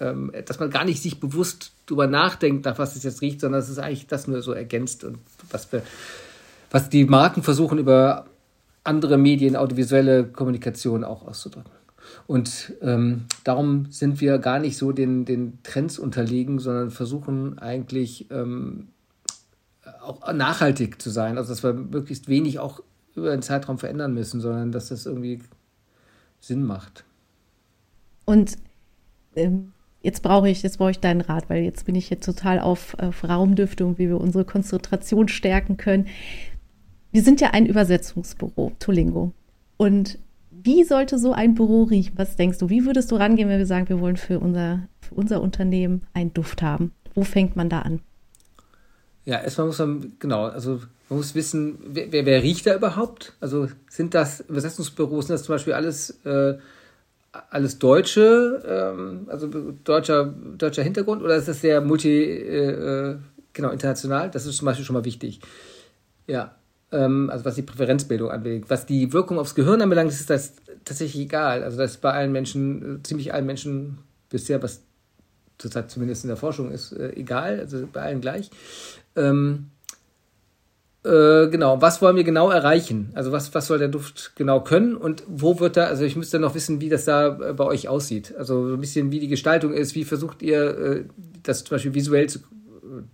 ähm, dass man gar nicht sich bewusst darüber nachdenkt, nach was es jetzt riecht, sondern es ist eigentlich das nur so ergänzt und was wir, was die Marken versuchen über andere Medien, audiovisuelle Kommunikation auch auszudrücken. Und ähm, darum sind wir gar nicht so den, den Trends unterlegen, sondern versuchen eigentlich ähm, auch nachhaltig zu sein. Also dass wir möglichst wenig auch über den Zeitraum verändern müssen, sondern dass das irgendwie Sinn macht. Und ähm, jetzt brauche ich, jetzt brauche ich deinen Rat, weil jetzt bin ich jetzt total auf, auf Raumdüfte und wie wir unsere Konzentration stärken können. Wir sind ja ein Übersetzungsbüro, Tolingo. Und wie sollte so ein Büro riechen? Was denkst du? Wie würdest du rangehen, wenn wir sagen, wir wollen für unser, für unser Unternehmen einen Duft haben? Wo fängt man da an? Ja, erstmal muss man, genau, also man muss wissen, wer, wer, wer riecht da überhaupt? Also sind das Übersetzungsbüros, sind das zum Beispiel alles, äh, alles Deutsche, ähm, also deutscher, deutscher Hintergrund oder ist das sehr multi, äh, äh genau, international? Das ist zum Beispiel schon mal wichtig. Ja, ähm, also was die Präferenzbildung anbelangt. Was die Wirkung aufs Gehirn anbelangt, ist das tatsächlich egal. Also das ist bei allen Menschen, ziemlich allen Menschen bisher, was zurzeit zumindest in der Forschung ist, äh, egal, also bei allen gleich. Ähm, äh, genau, was wollen wir genau erreichen? Also was, was soll der Duft genau können und wo wird da, also ich müsste noch wissen, wie das da äh, bei euch aussieht. Also ein bisschen, wie die Gestaltung ist, wie versucht ihr äh, das zum Beispiel visuell zu,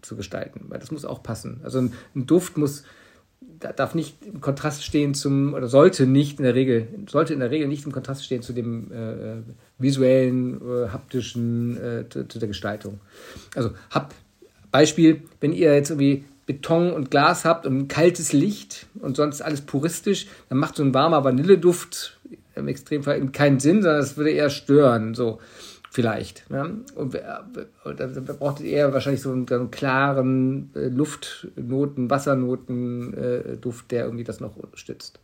zu gestalten, weil das muss auch passen. Also ein, ein Duft muss darf nicht im Kontrast stehen zum, oder sollte nicht in der Regel, sollte in der Regel nicht im Kontrast stehen zu dem äh, visuellen, äh, haptischen, äh, zu, zu, der Gestaltung. Also hab Beispiel, wenn ihr jetzt irgendwie Beton und Glas habt und ein kaltes Licht und sonst alles puristisch, dann macht so ein warmer Vanilleduft im Extremfall keinen Sinn, sondern es würde eher stören. So vielleicht. Ja? Und, und da braucht ihr eher wahrscheinlich so einen, einen klaren äh, Luftnoten, Wassernoten äh, der irgendwie das noch unterstützt.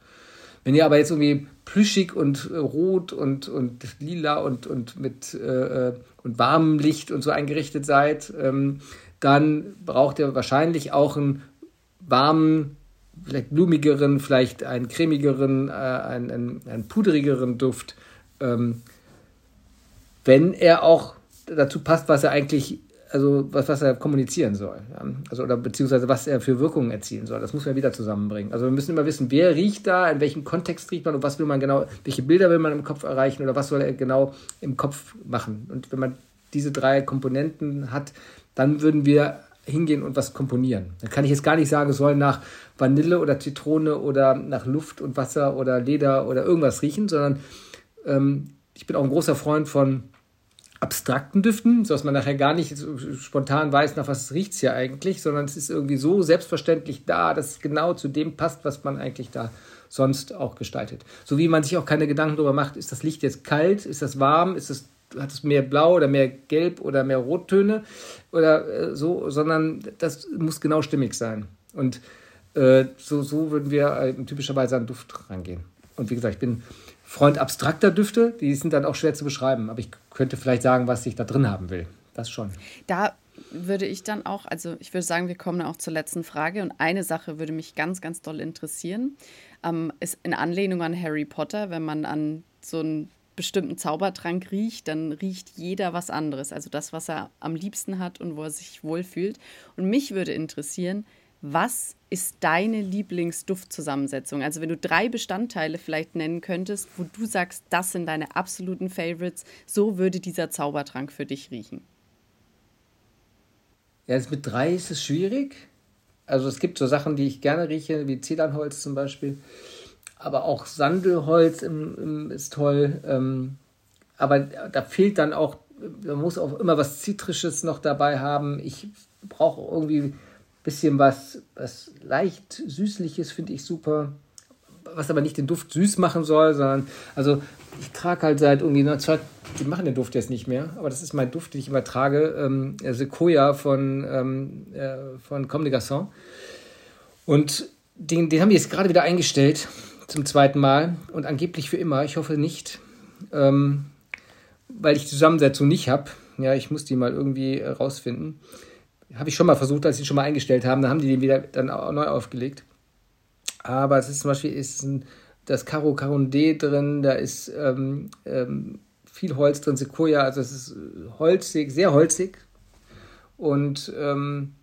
Wenn ihr aber jetzt irgendwie plüschig und äh, rot und, und lila und, und mit äh, äh, und warmem Licht und so eingerichtet seid, ähm, dann braucht ihr wahrscheinlich auch einen warmen, vielleicht blumigeren, vielleicht einen cremigeren, äh, einen, einen, einen pudrigeren Duft. Ähm, wenn er auch dazu passt, was er eigentlich, also was, was er kommunizieren soll. Ja? Also, oder beziehungsweise was er für Wirkungen erzielen soll. Das muss man wieder zusammenbringen. Also wir müssen immer wissen, wer riecht da, in welchem Kontext riecht man und was will man genau, welche Bilder will man im Kopf erreichen oder was soll er genau im Kopf machen. Und wenn man diese drei Komponenten hat, dann würden wir hingehen und was komponieren. Da kann ich jetzt gar nicht sagen, es soll nach Vanille oder Zitrone oder nach Luft und Wasser oder Leder oder irgendwas riechen, sondern ähm, ich bin auch ein großer Freund von abstrakten Düften, sodass man nachher gar nicht spontan weiß, nach was riecht es hier eigentlich, sondern es ist irgendwie so selbstverständlich da, dass es genau zu dem passt, was man eigentlich da sonst auch gestaltet. So wie man sich auch keine Gedanken darüber macht, ist das Licht jetzt kalt, ist das warm, ist das, hat es mehr Blau oder mehr Gelb oder mehr Rottöne oder äh, so, sondern das muss genau stimmig sein. Und äh, so, so würden wir äh, typischerweise an Duft rangehen. Und wie gesagt, ich bin Freund abstrakter Düfte, die sind dann auch schwer zu beschreiben, aber ich könnte vielleicht sagen, was ich da drin haben will. Das schon. Da würde ich dann auch, also ich würde sagen, wir kommen auch zur letzten Frage und eine Sache würde mich ganz, ganz doll interessieren. Ähm, ist in Anlehnung an Harry Potter, wenn man an so einen bestimmten Zaubertrank riecht, dann riecht jeder was anderes. Also das, was er am liebsten hat und wo er sich wohlfühlt. Und mich würde interessieren, was ist deine Lieblingsduftzusammensetzung? Also wenn du drei Bestandteile vielleicht nennen könntest, wo du sagst, das sind deine absoluten Favorites, so würde dieser Zaubertrank für dich riechen. Ja, jetzt mit drei ist es schwierig. Also es gibt so Sachen, die ich gerne rieche, wie Zedernholz zum Beispiel. Aber auch Sandelholz im, im ist toll. Ähm, aber da fehlt dann auch, man muss auch immer was Zitrisches noch dabei haben. Ich brauche irgendwie bisschen was, was leicht süßliches finde ich super. Was aber nicht den Duft süß machen soll, sondern, also ich trage halt seit irgendwie einer Zeit, die machen den Duft jetzt nicht mehr, aber das ist mein Duft, den ich immer trage, ähm, Sequoia von, ähm, äh, von Comme des Garçons. Und den, den haben die jetzt gerade wieder eingestellt zum zweiten Mal und angeblich für immer. Ich hoffe nicht, ähm, weil ich die Zusammensetzung nicht habe. Ja, ich muss die mal irgendwie rausfinden. Habe ich schon mal versucht, als sie schon mal eingestellt haben. Dann haben die den wieder dann neu aufgelegt. Aber es ist zum Beispiel ist ein, das Caro Caronde drin, da ist ähm, ähm, viel Holz drin, Sequoia, also es ist holzig, sehr holzig und ähm,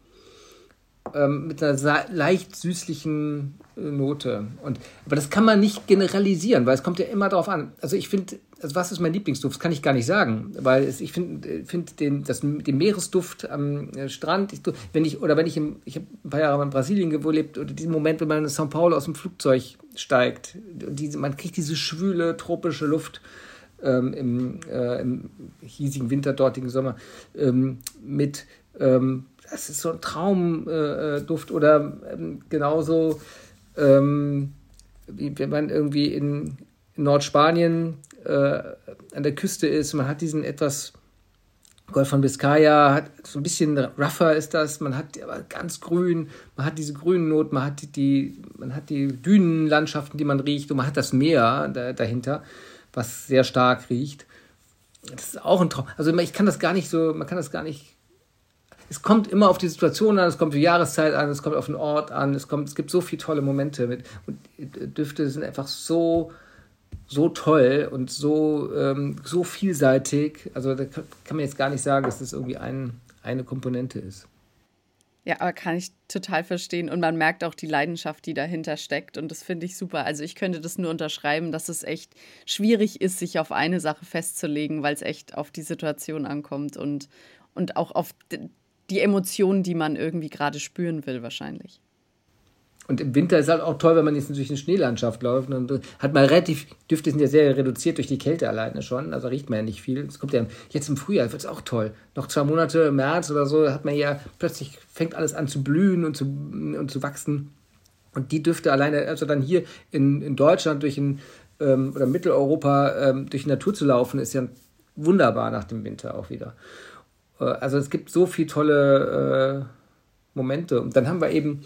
ähm mit einer leicht süßlichen Note. Und, aber das kann man nicht generalisieren, weil es kommt ja immer darauf an. Also ich finde, also was ist mein Lieblingsduft? Das kann ich gar nicht sagen, weil es, ich finde find den, den Meeresduft am äh, Strand, ich, wenn ich, oder wenn ich, im, ich habe ein paar Jahre in Brasilien gelebt, oder diesen Moment, wenn man in São Paulo aus dem Flugzeug steigt, diese, man kriegt diese schwüle, tropische Luft ähm, im, äh, im hiesigen Winter, dortigen Sommer ähm, mit, ähm, das ist so ein Traumduft äh, oder ähm, genauso ähm, wenn man irgendwie in, in Nordspanien äh, an der Küste ist, man hat diesen etwas Golf von Biscaya hat so ein bisschen rougher ist das, man hat aber ganz grün, man hat diese grünen Noten, man hat die, man hat die Dünenlandschaften, die man riecht und man hat das Meer da, dahinter, was sehr stark riecht. Das ist auch ein Traum. Also ich kann das gar nicht so, man kann das gar nicht. Es kommt immer auf die Situation an, es kommt die Jahreszeit an, es kommt auf den Ort an, es kommt, es gibt so viele tolle Momente mit und Düfte sind einfach so so toll und so, ähm, so vielseitig. Also da kann man jetzt gar nicht sagen, dass das irgendwie ein, eine Komponente ist. Ja, aber kann ich total verstehen. Und man merkt auch die Leidenschaft, die dahinter steckt. Und das finde ich super. Also ich könnte das nur unterschreiben, dass es echt schwierig ist, sich auf eine Sache festzulegen, weil es echt auf die Situation ankommt und, und auch auf die Emotionen, die man irgendwie gerade spüren will, wahrscheinlich. Und im Winter ist halt auch toll, wenn man jetzt durch eine Schneelandschaft läuft. Und hat man relativ, Düfte sind ja sehr reduziert durch die Kälte alleine schon. Also riecht man ja nicht viel. Es kommt ja jetzt im Frühjahr, wird es auch toll. Noch zwei Monate im März oder so, hat man ja plötzlich fängt alles an zu blühen und zu, und zu wachsen. Und die Düfte alleine, also dann hier in, in Deutschland durch ein, ähm, oder Mitteleuropa ähm, durch die Natur zu laufen, ist ja wunderbar nach dem Winter auch wieder. Äh, also es gibt so viele tolle äh, Momente. Und dann haben wir eben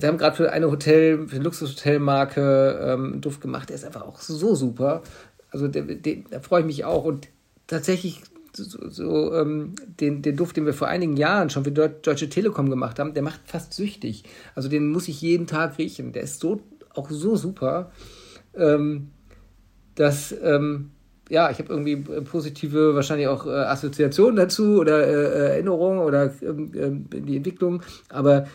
wir haben gerade für eine Hotel, für eine Luxushotelmarke ähm, einen Duft gemacht, der ist einfach auch so super. Also der, der, da freue ich mich auch. Und tatsächlich so, so ähm, den, den Duft, den wir vor einigen Jahren schon für Deutsche Telekom gemacht haben, der macht fast süchtig. Also den muss ich jeden Tag riechen. Der ist so auch so super, ähm, dass ähm, ja, ich habe irgendwie positive wahrscheinlich auch äh, Assoziationen dazu oder äh, Erinnerungen oder ähm, äh, die Entwicklung, aber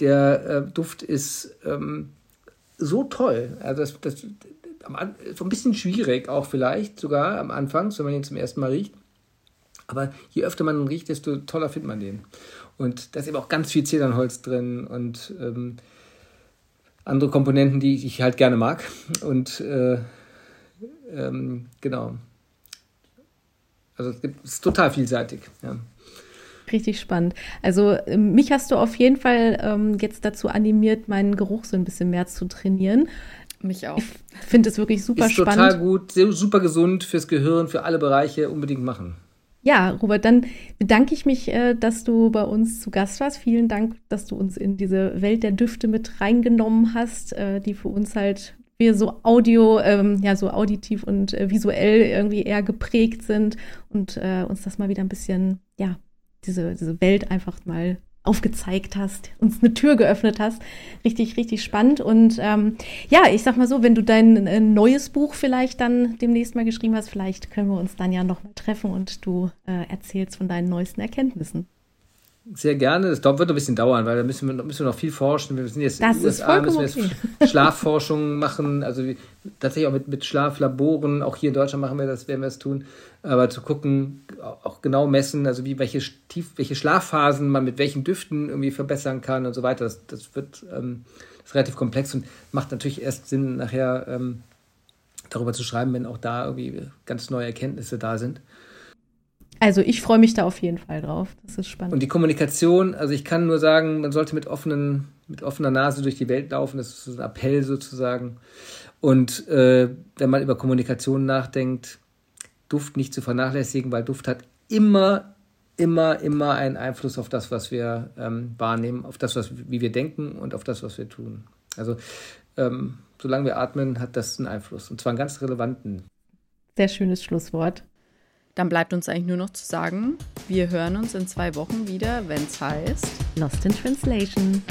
der äh, Duft ist ähm, so toll. Also das, das so ein bisschen schwierig auch vielleicht sogar am Anfang, wenn man ihn zum ersten Mal riecht. Aber je öfter man ihn riecht, desto toller findet man den. Und da ist eben auch ganz viel Zedernholz drin und ähm, andere Komponenten, die ich halt gerne mag. Und äh, ähm, genau. Also es, gibt, es ist total vielseitig. Ja. Richtig spannend. Also ähm, mich hast du auf jeden Fall ähm, jetzt dazu animiert, meinen Geruch so ein bisschen mehr zu trainieren. Mich auch. Ich finde es wirklich super ist spannend. Total gut, super gesund fürs Gehirn, für alle Bereiche unbedingt machen. Ja, Robert, dann bedanke ich mich, äh, dass du bei uns zu Gast warst. Vielen Dank, dass du uns in diese Welt der Düfte mit reingenommen hast, äh, die für uns halt wir so audio, ähm, ja, so auditiv und äh, visuell irgendwie eher geprägt sind und äh, uns das mal wieder ein bisschen, ja, diese, diese Welt einfach mal aufgezeigt hast, uns eine Tür geöffnet hast. Richtig, richtig spannend. Und ähm, ja, ich sag mal so, wenn du dein äh, neues Buch vielleicht dann demnächst mal geschrieben hast, vielleicht können wir uns dann ja noch mal treffen und du äh, erzählst von deinen neuesten Erkenntnissen. Sehr gerne. Das wird ein bisschen dauern, weil da müssen wir, müssen wir noch viel forschen. Wir sind jetzt das in den USA, müssen wir jetzt okay. Schlafforschung machen, also tatsächlich auch mit, mit Schlaflaboren. Auch hier in Deutschland machen wir das, werden wir es tun. Aber zu gucken, auch genau messen, also wie welche, tief, welche Schlafphasen man mit welchen Düften irgendwie verbessern kann und so weiter. Das, das wird ähm, das relativ komplex und macht natürlich erst Sinn, nachher ähm, darüber zu schreiben, wenn auch da irgendwie ganz neue Erkenntnisse da sind. Also ich freue mich da auf jeden Fall drauf. Das ist spannend. Und die Kommunikation, also ich kann nur sagen, man sollte mit offenen, mit offener Nase durch die Welt laufen. Das ist ein Appell sozusagen. Und äh, wenn man über Kommunikation nachdenkt, Duft nicht zu vernachlässigen, weil Duft hat immer, immer, immer einen Einfluss auf das, was wir ähm, wahrnehmen, auf das, was, wie wir denken und auf das, was wir tun. Also ähm, solange wir atmen, hat das einen Einfluss. Und zwar einen ganz relevanten. Sehr schönes Schlusswort. Dann bleibt uns eigentlich nur noch zu sagen, wir hören uns in zwei Wochen wieder, wenn es heißt Lost in Translation.